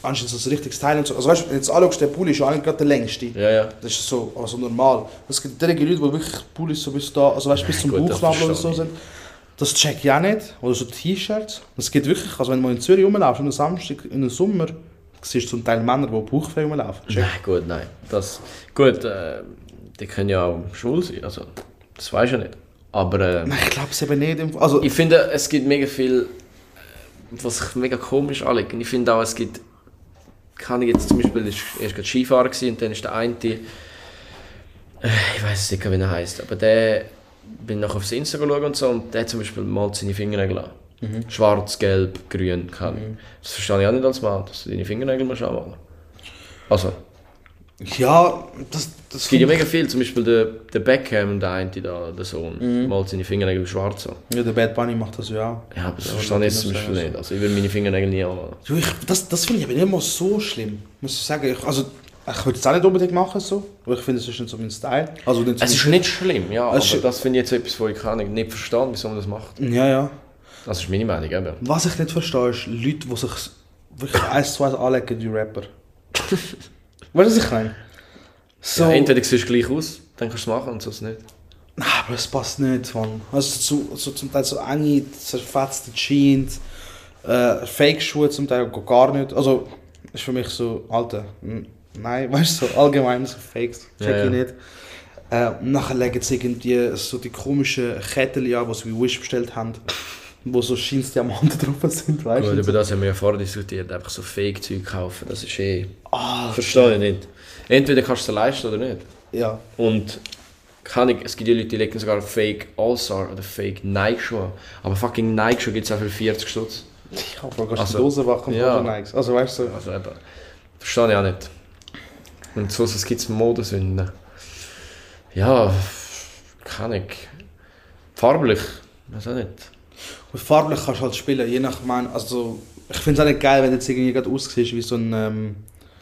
anscheinend so ein richtiges Teil und so. Also weißt du, wenn du jetzt anschaust, der Pulli ist ja eigentlich gerade der längste. Ja, ja. Das ist so also normal. Es gibt einige Leute, die wirklich Pullis so bis da, also weißt, bis zum Bauchnabel oder so sind. Das check ich auch nicht. Oder so T-Shirts. Es gibt wirklich, also wenn du mal in Zürich rumlaufst, am Samstag, in den Sommer, siehst zum Teil Männer, die bauchfrei rumlaufen. Nein, gut, nein. Das, gut, äh, die können ja auch schwul sein, also das weiß ich ja nicht. Aber äh, Nein, ich glaube es eben nicht. Also, ich finde, es gibt mega viel, äh, was ich mega komisch anlege. Und ich finde auch, es gibt, kann ich jetzt zum Beispiel, ist erst gerade Skifahrer gewesen, und dann ist der eine, äh, ich weiß nicht, wie er heißt, aber der, bin nachher aufs Insta schauen und so, und der hat zum Beispiel malt seine Fingernägel an. Schwarz, gelb, grün, kann ich. Das verstehe ich auch nicht als Mann, dass du deine Fingernägel musst anmalen Also, ja, das, das es gibt ja mega viel, zum Beispiel der, der Beckham, der eine da, der Sohn, malt seine Fingernägel schwarz an. Ja, der Bad Bunny macht das ja auch. Ja, aber das Ja, verstehe ich jetzt das zum Beispiel nicht. Also ich würde meine Fingernägel nie anmalen. Du, ich, das das finde ich aber nicht mal so schlimm, muss ich sagen. Ich, also, ich würde es auch nicht unbedingt machen, so, aber ich finde, es ist nicht so mein Style. Also, Es ist nicht schlimm, ja, Es aber das finde ich jetzt etwas, wo ich kann nicht verstehe, wieso man das macht. ja, ja. Das ist meine Meinung, eben. Was ich nicht verstehe, ist Leute, die sich wirklich eins zu eins anlegen wie Rapper. [LAUGHS] weißt du, was ich meine? So, Ja, entweder siehst du gleich aus, dann kannst du es machen und sonst nicht. Nein, aber es passt nicht, Mann. Also so, so zum Teil so enge, zerfetzte Jeans, äh, Fake-Schuhe zum Teil gar- nicht. Also, ist für mich so, Alter, nein, [LAUGHS] weißt du, so allgemein so Fakes, check Ja, ja. ich nicht. Äh, nachher legen sie irgendwie so die komischen Ketten an, die sie wie Wish bestellt haben, wo so Jeans-Diamanten [LAUGHS] drauf sind, weißt Gut, du? über das haben wir ja vorher diskutiert, einfach so Fake-Zeug kaufen, das ist eh... Ah, Verstehe ich nicht. Entweder kannst du es leisten oder nicht. ja. Und kann ich, es gibt ja Leute, die legen sogar Fake All-Star oder Fake Nike-Schuhe. Aber fucking Nike-Schuhe gibt es auch für 40 Stutz. Ich habe voll Also, die Dose wachen ja. von Nikes. Also, weißt du, so. Also eben, verstehe ich auch nicht. Und so was gibt es Modesünden. Ja, kann ich. Farblich, Weiß auch nicht. Und farblich kannst du halt spielen, je nach mein, also ich finde es auch nicht geil, wenn du jetzt irgendwie gerade aussiehst wie so ein, ähm,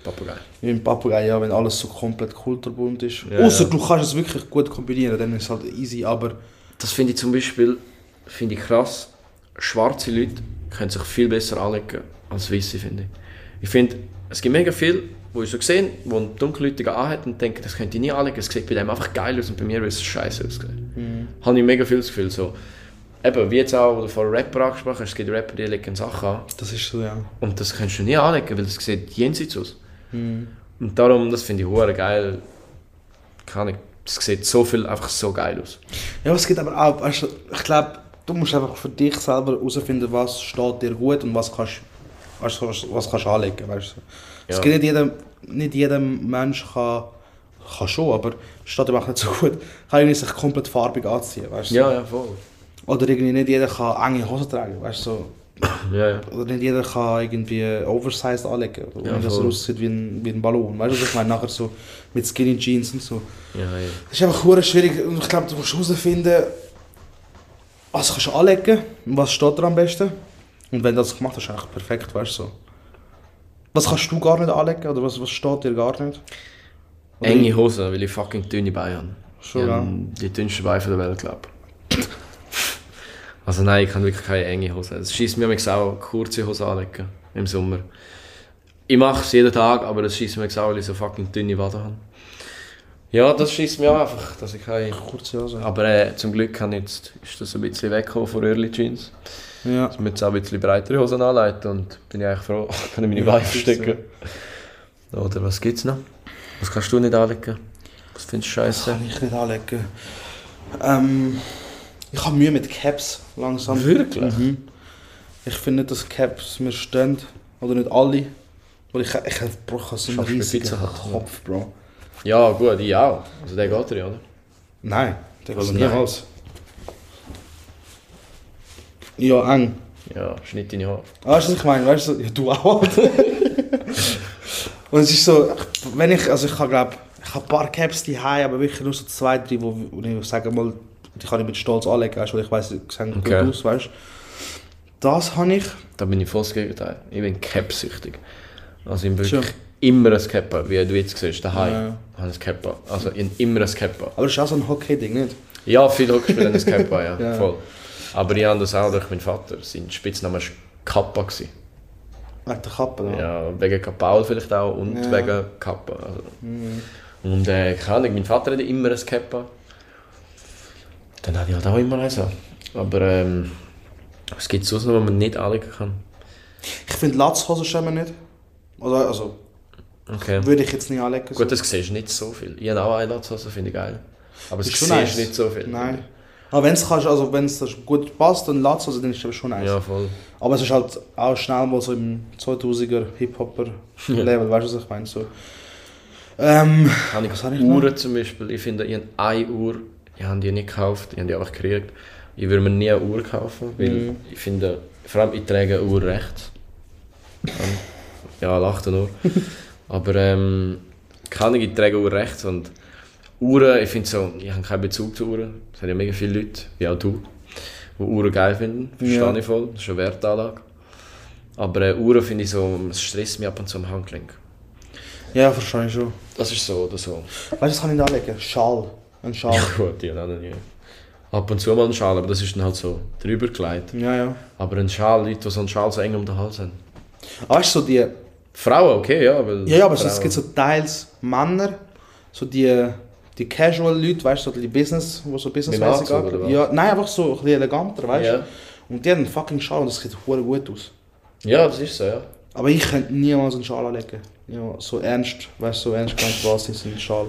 Papagei. wie ein Papagei, ja, wenn alles so komplett kulturbunt ist. Ja, Außer ja. du kannst es wirklich gut kombinieren, dann ist es halt easy, aber Das finde ich zum Beispiel finde ich krass. Schwarze Leute können sich viel besser anlegen als Weiße, finde ich. Ich finde, es gibt mega viel, wo ich so gesehen, wo ein Dunkelhäutiger anhat und denke, das könnte ich nie anlegen. Es sieht bei dem einfach geil aus und bei mir würde es scheiße aussehen. Mhm. Habe ich mega viel das Gefühl. So. Eben, wie jetzt auch, wo du vor Rapper angesprochen hast, es gibt Rapper, die legen Sachen an. das ist so, ja. Und das kannst du nie anlegen, weil das sieht jenseits aus. Mhm. Und darum, das finde ich hure geil. Kann ich, es sieht so viel einfach so geil aus. Ja, es gibt aber auch, du, ich glaube, du musst einfach für dich selber herausfinden, was steht dir gut und was kannst, du, was, was kannst du anlegen, weißt du. Es Ja. gibt nicht jeder, nicht jeder Mensch kann, kann schon, aber es steht ihm auch nicht so gut, kann irgendwie sich komplett farbig anziehen, weißt du. Ja, ja, voll. Oder irgendwie nicht jeder kann enge Hosen tragen, weißt du. So. [COUGHS] Ja, ja. Oder nicht jeder kann irgendwie oversized anlegen, ohne Ja, voll. aussieht wie ein, wie ein Ballon, weißt du, was ich meine, nachher so mit Skinny Jeans und so. ja, ja. Das ist einfach schwierig und ich glaube, du musst herausfinden, was kannst du anlegen und was steht dir am besten. Und wenn du das gemacht hast, ist eigentlich perfekt, weißt du so. Was kannst du gar nicht anlegen oder was, was steht dir gar nicht? Oder Enge Hosen, weil ich fucking dünne Beine habe. Schon, ja. Die dünnsten Beine der Welt, glaube ich. [LAUGHS] Also nein, ich kann wirklich keine enge Hose. Es schießt mir auch kurze Hosen anlegen im Sommer. Ich mache es jeden Tag, aber das schießt mir auch, weil ich so fucking dünne Waden habe. Ja, das schießt mir auch einfach, dass ich keine... Kurze Hose. Aber äh, zum Glück kann jetzt, ist das ein bisschen weggekommen von Early Jeans. Ja. Ich muss jetzt auch ein bisschen breitere Hosen anleiten und bin ich eigentlich froh, [LAUGHS] kann ich meine Beine verstecken. Oder was gibt's noch? Was kannst du nicht anlegen? Was findest du scheiße? kann ich nicht anlegen. Ähm, ich habe Mühe mit Caps langsam. Wirklich? Mhm. Ich finde nicht, dass Caps mir stehen. Oder nicht alle. Weil ich, ich, ich brauche so einen riesigen? Kopf, Bro. Ja, gut, ich auch. Also der geht ja, oder? Nein, der Also geht nein. niemals. Ja, eng. Ja, schnitt deine Haare. Weißt du, was ich meine? Weißt du, ja, du auch. Und es ist so, wenn ich, also ich habe glaube, ich habe ein paar Caps die aber wirklich nur so zwei, drei, wo, wo ich sage mal, die kann ich mit Stolz anlegen, weißt, weil ich weiß, sie sehen Okay. gut aus, weißt du. Das habe ich. Da bin ich voll das Gegenteil. Ich bin Cap-süchtig. Also ich bin wirklich immer ein Cap, wie du jetzt siehst, daheim. Ja. habe ich ein Cap. Also ich habe immer ein Cap. Aber das ist auch so ein Hockey-Ding, nicht? Ja, viele Hockeyspieler haben ein Cap, ja, [LAUGHS] Ja. voll. Aber ich habe das auch durch meinen Vater. Sein Spitzname war Kappa. gewesen. Wegen der Kappe, da. Ja, wegen Kapaul vielleicht auch und Ja. wegen Kappa. Also. Mhm. Und äh, keine Ahnung, mein Vater hatte immer ein Kappa. Dann hatte ich halt auch immer eins. Aber ähm, es gibt sonst noch, was man nicht anlegen kann. Ich finde Latzhosen schämen nicht. Oder, also, Okay. würde ich jetzt nicht anlegen. so. Gut, das siehst du nicht so viel. Ich habe auch eine Latzhose, finde ich geil. Aber das Ist siehst schon nice. nicht so viel. Nein. Aber wenn es also wenn es gut passt, dann Latzhose, dann ist das schon nice. Ja, voll. Aber es ist halt auch schnell mal so im 2000er Hip-Hopper-Level, weißt du, was ich meine? So. Ähm, Habe ich Was habe ich noch? Uhren zum Beispiel. Ich finde, ich habe eine Uhr, ich habe die nicht gekauft, ich habe die einfach gekriegt. Ich würde mir nie eine Uhr kaufen, weil Mhm. ich finde, vor allem ich trage eine Uhr rechts. Ja, lacht nur. [LAUGHS] Aber ähm, kann ich, trage eine Uhr rechts und Uhren, ich finde so, ich habe keinen Bezug zu Uhren. Es haben ja mega viele Leute, wie auch du, die Uhren geil finden. Verstehe Ja. ich voll, das ist eine Wertanlage. Aber äh, Uhren finde ich so, es stresst mich ab und zu am Handgelenk. ja, wahrscheinlich schon. Das ist so oder so. Weißt du, was kann ich da anlegen? Schal. Ein Schal. Ja gut, die haben auch nie. Ab und zu mal einen Schal, aber das ist dann halt so drüber gelegt. Ja, ja. Aber ein Schal, Leute, die so einen Schal so eng um den Hals haben. Weißt du, so die. Frauen, okay, ja, weil... Ja, ja, aber Frauen- es gibt so teils Männer, so die, die Casual-Leute, weißt du, so die Business, die so businessmäßig was? Ja, nein, einfach so ein bisschen eleganter, weißt du. Ja. Und die haben einen fucking Schal und das sieht hure gut aus. ja, das ist so, ja. Aber ich könnte niemals einen Schal anlegen. Ja, so ernst, weißt du, so ernst gemeint, was ist ein Schal?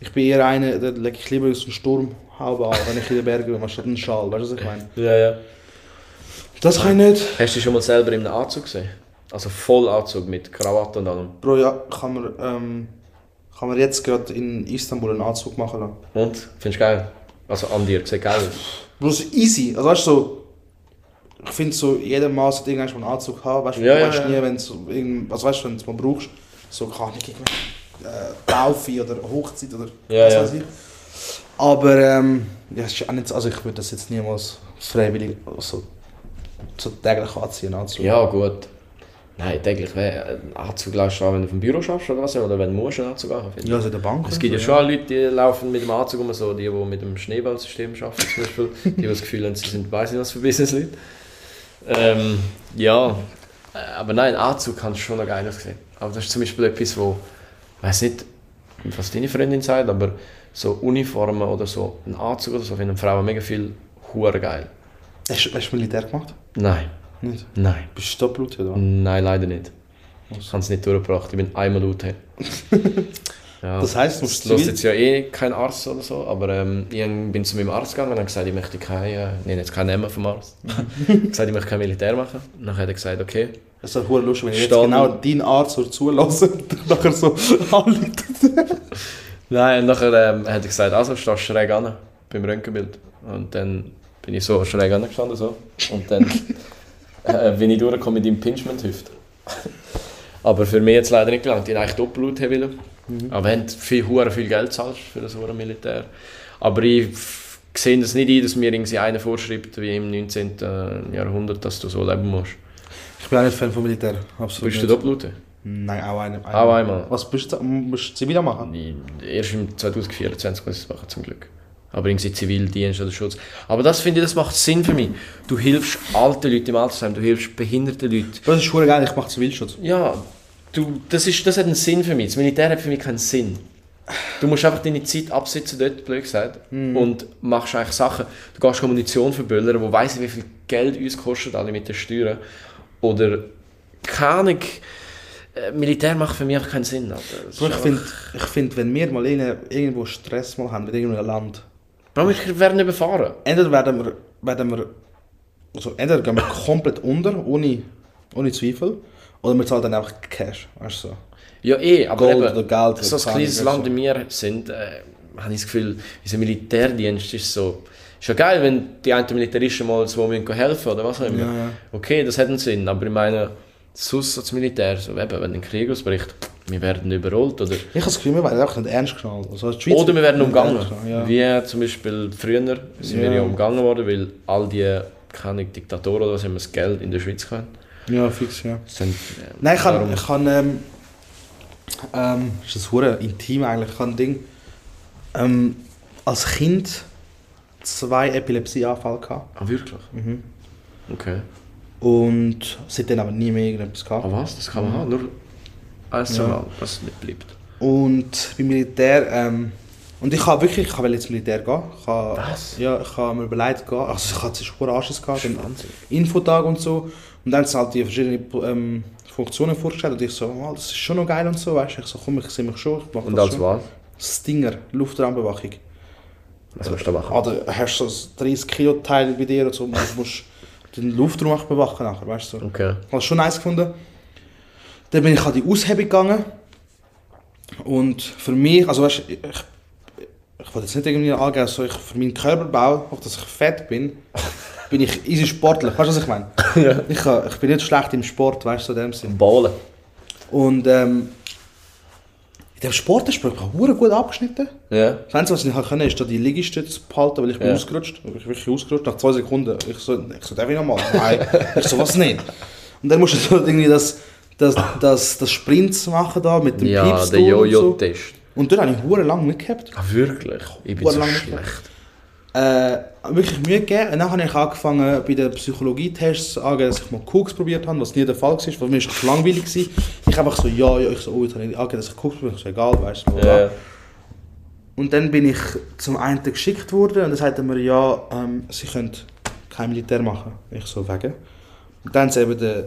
Ich bin eher einer, der lege ich lieber so einen Sturmhaube an, wenn ich in den Bergen bin, anstatt einen Schal, weißt du, was ich meine? Ja, ja. Das kann ich nicht. Hast du dich schon mal selber in einem Anzug gesehen? Also Vollanzug mit Krawatte und allem. Bro, ja, kann man, ähm, kann man jetzt gerade in Istanbul einen Anzug machen lassen. Und? Findest du geil? Also an dir, sieht geil aus. Bro, so easy. Also weißt du, so, ich finde so, jeder Mann sollte irgendwann schon einen Anzug haben. Weißt du, Ja, du weißt ja. nie, wenn es weißt du, wenn du es mal brauchst. So ich irgendwie äh, Taufe oder Hochzeit oder Ja, was weiß ich. Aber ähm, ja, ist auch nicht, also ich würde das jetzt niemals freiwillig also, so täglich anziehen. Anzug. Ja, gut. Nein, täglich wäre ein Anzug läufst du an, wenn du vom Büro schaffst oder was, oder wenn du musst einen Anzug anhaben. Ja, also der Bank. Es gibt ja so, schon Leute, die laufen mit dem Anzug um, so die, die mit dem Schneeballsystem arbeiten zum Beispiel, [LAUGHS] die, die das Gefühl haben, sie sind weiss nicht was für Business-Leute. Ähm, ja, äh, aber nein, Anzug kann schon noch geil aussehen. Aber das ist zum Beispiel etwas, wo, weiß nicht, was deine Freundin sagt, aber so Uniformen oder so, ein Anzug oder so, finden Frauen mega viel hure geil. Hast, du- hast du Militär gemacht? Nein, Nicht? nein, Bist du doppelt oder? nein, leider nicht. Was? Ich habe es nicht durchgebracht, ich bin einmal laut. [LAUGHS] Ja, Das heisst, du musst zivil- jetzt ja eh kein Arzt oder so, aber ähm, ich bin zu meinem Arzt gegangen und habe gesagt, ich möchte kein, äh, nenne jetzt keinen Namen vom Arzt, [LAUGHS] ich gesagt, ich möchte kein Militär machen. Und dann hat er gesagt, okay. Es ist hure lustig, wenn ich jetzt Stand- genau deinen Arzt so zulasse und nachher so [LAUGHS] anruft. Nein, und nachher ähm, hat er gesagt, also stehst du schräg an beim Röntgenbild. Und dann bin ich so schräg angestanden so. Und dann [LAUGHS] äh, bin ich durchgekommen mit dem Impingement-Hüfte. Aber für mich jetzt leider nicht gelangt. Ich wollte eigentlich Doppelblut haben wollen. Aber wir haben viel, hure viel Geld gezahlt für das hure Militär. Aber ich sehe das nicht ein, dass mir irgendwie einer vorschreibt, wie im 19. Jahrhundert, dass du so leben musst. Ich bin auch nicht Fan von Militär. Absolut Bist du nicht. Doppelblut? Nein, auch einmal. Auch einmal. Was bist du? Musst du zivil machen? Erst im 2024 muss ich es machen, zum Glück. Aber irgendwie Zivildienst oder Schutz. Aber das finde ich, das macht Sinn für mich. Du hilfst alten Leuten im Altersheim, du hilfst behinderten Leuten. Das ist schon geil, ich mache Zivilschutz. Ja, du, das, ist, das hat einen Sinn für mich. Das Militär hat für mich keinen Sinn. Du musst einfach deine Zeit absitzen dort, blöd gesagt, und machst eigentlich Sachen. Du gehst Munition verböllern, wo weiss ich, wie viel Geld uns kostet, alle mit den Steuern. Oder, keine Ahnung, Militär macht für mich auch keinen Sinn. Bro, ich finde, ich find, wenn wir mal irgende- irgendwo Stress mal haben mit irgendeinem Land, Bro, wir werden überfahren. entweder werden wir, werden wir also entweder gehen wir komplett unter, ohne, ohne Zweifel, oder wir zahlen dann einfach Cash, weißt du so. Ja, eh, aber Gold eben, oder Geld so ein kleines Land wie wir sind, äh, habe ich das Gefühl, unser Militärdienst ist so... Ist ja geil, wenn die einen Militäristen mal müssen helfen oder was auch immer. Ja, ja. Okay, das hat einen Sinn, aber ich meine, sonst als Militär, so eben, wenn ein Krieg ausbricht, wir werden überrollt oder, Ich habe das Gefühl, wir werden einfach nicht ernst genommen. Also oder wir werden umgangen. genommen. Wie zum Beispiel früher sind wir Ja. umgangen worden, weil all die keine Diktatoren oder was immer das Geld in der Schweiz gehabt. ja, fix, ja. Sind, äh, Nein, ich kann, ich kann ähm, ähm, ist das hure intim eigentlich, ich habe ein Ding, ähm, als Kind zwei Epilepsieanfälle gehabt. Ah, wirklich? Mhm. Okay. Und seitdem aber nie mehr irgendetwas gehabt. Ah was? Das kann man haben? Nur zwei Ja. Mal, dass es nicht bleibt. Und beim Militär, ähm, und ich habe wirklich, ich wollte ins Militär gehen. Ich habe, Was? Ja, ich habe mir überlegt, gehen. also ich hatte schon Anschiss gehabt, den. Infotag und so. Und dann sind halt die verschiedenen ähm, Funktionen vorgestellt und ich so, oh, das ist schon noch geil und so, weißt du. Ich so, komm, ich sehe mich schon, Und das als was? Stinger, Luftraumbewachung. Was musst du da machen? Ah, da hast du so ein 30 Kilo Teil bei dir und so, du musst den Luftraum auch bewachen nachher, weißt du. So. Okay. Ich habe es schon nice gefunden. Dann bin ich an die Aushebung gegangen. Und für mich, also weißt, du, ich, ich wollte jetzt nicht irgendwie angeben, so ich, für meinen Körperbau, auch dass ich fett bin, [LAUGHS] bin ich easy sportlich. Weißt du, was ich meine? [LAUGHS] Ja. Ich, ich bin nicht schlecht im Sport, weißt du, so in dem Sinn. Ballen. Und ähm, in dem Sport ist mir hure gut abgeschnitten. Ja. Das Einzige, was ich nicht können, ist da die Liegestütze behalten, weil ich bin Ja. ausgerutscht. Ich bin wirklich ausgerutscht. Nach zwei Sekunden. Ich so, ich so darf ich nochmal? Nein. [LAUGHS] ich so, was nicht? Und dann musst du so irgendwie das, das, das, das Sprints machen da mit dem Ja, Pieps der durch und so. Jojo-Test. Und dann habe ich hure lang nicht gehabt. Ah, wirklich? Ich bin so schlecht. Äh, wirklich Mühe gegeben. Und dann habe ich angefangen bei den Psychologietests angeben, dass ich mal Koks probiert habe, was nie der Fall war, weil mir das langweilig war. Ich einfach so, ja, ja, ich so, oh, jetzt habe ich angegeben, dass ich Koks probiert habe. Ich so, egal, weißt du. Ja. Und dann bin ich zum einen geschickt worden und dann sagten mir, ja, ähm, sie können kein Militär machen. Ich so, wegen. Und dann haben sie eben den,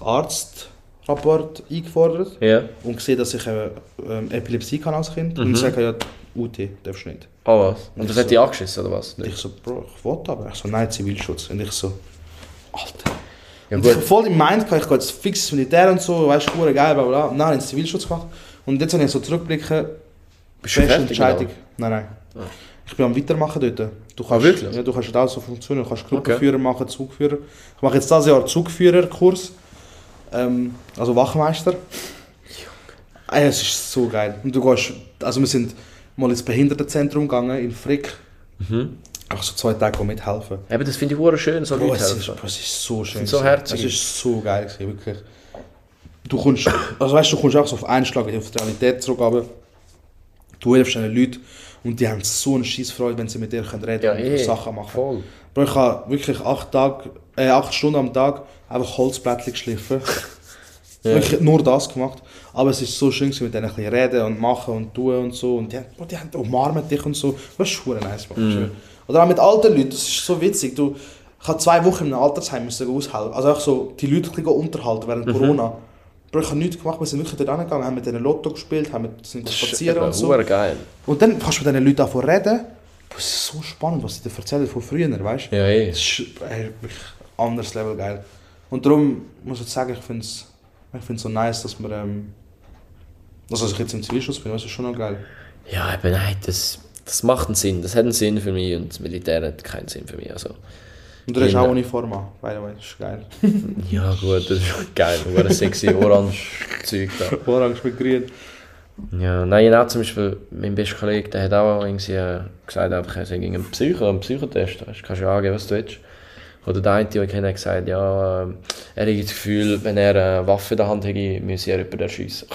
Arztrapport eingefordert Ja. und gesehen, dass ich ähm, Epilepsie kann als Kind. Mhm. Und ich sage, ja, UT darfst du nicht. Ah, was? Und das Ich hat dich angeschissen, oder was? Und ich so, Bro, ich wollte aber. Ich so, nein, Zivilschutz. Und ich so, Alter. Ja, und ich gut. hab voll im Mind, gehabt, ich gehe jetzt fix ins Militär und so, weißt du, cool, geil, bla bla. Und habe ich den Zivilschutz gemacht. Und jetzt habe ich so zurückblicken, Bist beste? Entscheidung. oder? Nein, nein. Ah. Ich bin am Weitermachen dort. Du kannst, wirklich? Ja, du kannst da so Funktionen, du kannst Gruppenführer machen, Zugführer. Ich mache jetzt dieses Jahr Zugführerkurs. Ähm, also Wachmeister. Ey, es ist so geil. Und du gehst, also wir sind mal ins Behindertenzentrum gegangen in Frick. Mhm. Auch so zwei Tage mithelfen. Eben, das finde ich hure schön, so Leute es, ist, helfen. es ist so schön. so herzig. Es ist so geil, gewesen, wirklich. Du kommst, also weißt, du kommst auch so auf einen Schlag auf die Realität zurück, aber du hilfst den Leuten und die haben so eine Scheissfreude, wenn sie mit dir können reden Ja, und eh, Sachen machen. voll. Bro, ich habe wirklich acht, Tage, äh, acht Stunden am Tag einfach Holzblättchen geschliffen. [LAUGHS] Wirklich nur das gemacht. Aber es ist so schön, mit denen ein bisschen reden und machen und tun und so. Und die, haben- Bro, die haben umarmen dich und so. Das ist nice, man. Mhm. Oder auch mit alten Leuten, das ist so witzig. Du, ich habe zwei Wochen in einem Altersheim müssen aushelfen. Also auch so die Leute ein unterhalten während Mhm. Corona. Bro, ich habe nichts gemacht, wir sind wirklich dort angegangen, haben mit denen Lotto gespielt, haben mit, sind spazieren und so. Geil. Und dann kannst du mit diesen Leuten davon reden. Das ist so spannend, was sie dir erzählen von früher, weißt du? Ja, eh. Das ist ein anderes Level geil. Und darum muss ich sagen, ich finde es ich find's so nice, dass wir. Ähm, also, dass ich jetzt im Zivilschutz bin, das ist schon noch geil. Ja, eben, nein, das, das macht einen Sinn. Das hat einen Sinn für mich und das Militär hat keinen Sinn für mich. Also, Und du hast auch Uniform an, by the way, das ist geil. [LAUGHS] ja, gut, das ist geil. Hure sexy orange Zeug da. Orange mit grün. Ja, nein, genau, zum Beispiel mein bester Kollege, der hat auch irgendwie äh, gesagt, einfach, er sei gegen einen Psycho, einen Psychotest. Weißt, du kannst ja angeben, was du willst. Oder der eine, kenne, hat gesagt, ja, er hat das Gefühl, wenn er eine Waffe in der Hand hätte, müsse er jemanden erschiessen.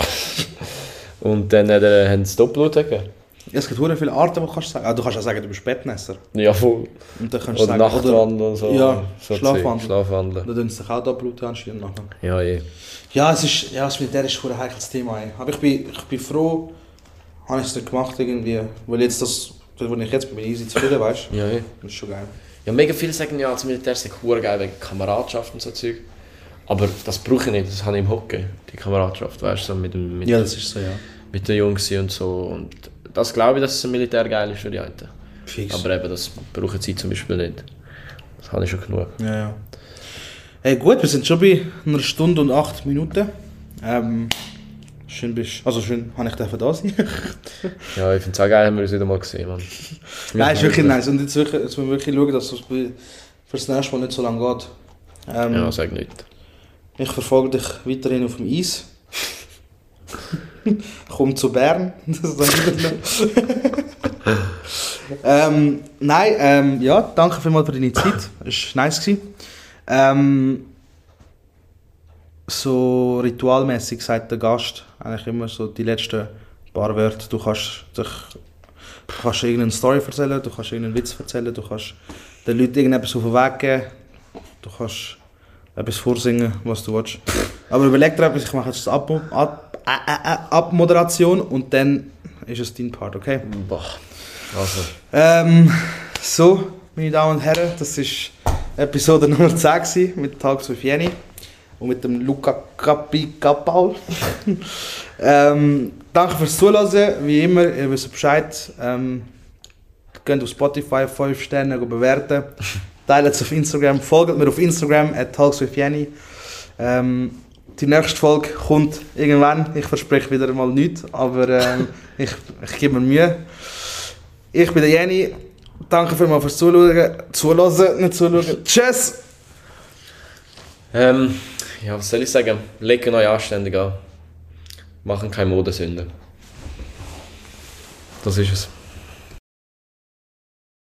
[LAUGHS] Und dann hat er, haben sie Doppelblut gegeben. Es gibt hure viele Arten, die du kannst sagen. Ah, du kannst auch sagen, du bist Bettnässer. Ja, voll. Und dann kannst du Oder sagen, Nachtwandel und so. Ja, so Schlafwandel. Schlafwandel. Oder dann sich auch Doppelblut anschieben nachher. Ja, eh. Ja, es ist, ja, das Militär ist ein heikles Thema. Ey. Aber ich bin, ich bin froh, habe ich es nicht gemacht irgendwie. Weil jetzt das, wo ich jetzt bin, easy zufrieden, weißt du? Ja, eh. Das ist schon geil. Ja, mega viele sagen ja, das Militär sei hure geil wegen Kameradschaft und so Zeug. Aber das brauche ich nicht, das habe ich im Hockey, die Kameradschaft, weißt du, so mit, dem- mit, Ja, das ist so, ja. mit den Jungs und so. Und das glaube ich, dass das Militär geil ist für die einen. Fix. Aber eben, das brauchen sie zum Beispiel nicht. Das habe ich schon genug. Ja, ja. Hey, gut, wir sind schon bei einer Stunde und acht Minuten. Ähm, schön bist also schön, habe ich dürfen da sein. [LAUGHS] Ja, ich finde es auch geil, haben wir uns wieder mal gesehen, Mann. Nein, ist wirklich nice. Und jetzt, wirklich, jetzt müssen wir wirklich schauen, dass es für das nächste Mal nicht so lange geht. Ähm, Ja, sag nicht. Ich verfolge dich weiterhin auf dem Eis. [LAUGHS] Komm zu Bern. [LAUGHS] Das sage ich ähm, nein, ähm, ja, danke vielmals für deine Zeit. Es war nice. Gewesen. Ähm, so ritualmäßig sagt der Gast eigentlich immer so die letzten paar Wörter. Du kannst dich du kannst irgendeine Story erzählen, du kannst irgendeinen Witz erzählen, du kannst den Leuten irgendetwas auf den Weg geben, du kannst etwas vorsingen, was du willst. Aber überleg dir etwas, ich mache jetzt die Ab Ab Ä- Ä- Ä- Abmoderation und dann ist es dein Part, okay? Boah. Also, Ähm, so, meine Damen und Herren, das war Episode [LAUGHS] Nummer 10 gewesen, mit Tags with Jenny und mit dem Luca Capi Kapaul. [LAUGHS] ähm, danke fürs Zuhören, wie immer, ihr wisst Bescheid. Ähm, könnt auf Spotify 5 Sterne bewerten. [LAUGHS] Teilt es auf Instagram, folgt mir auf Instagram at Talks with Jenny. Ähm, die nächste Folge kommt irgendwann. Ich verspreche wieder mal nichts, aber ähm, [LAUGHS] ich, ich gebe mir Mühe. Ich bin der Jenny. Danke vielmals fürs Zuschauen. Zuhören, nicht zuschauen. Tschüss! ähm, ja, was soll ich sagen? Legen euch anständig an. Machen keine Modesünde. Das ist es.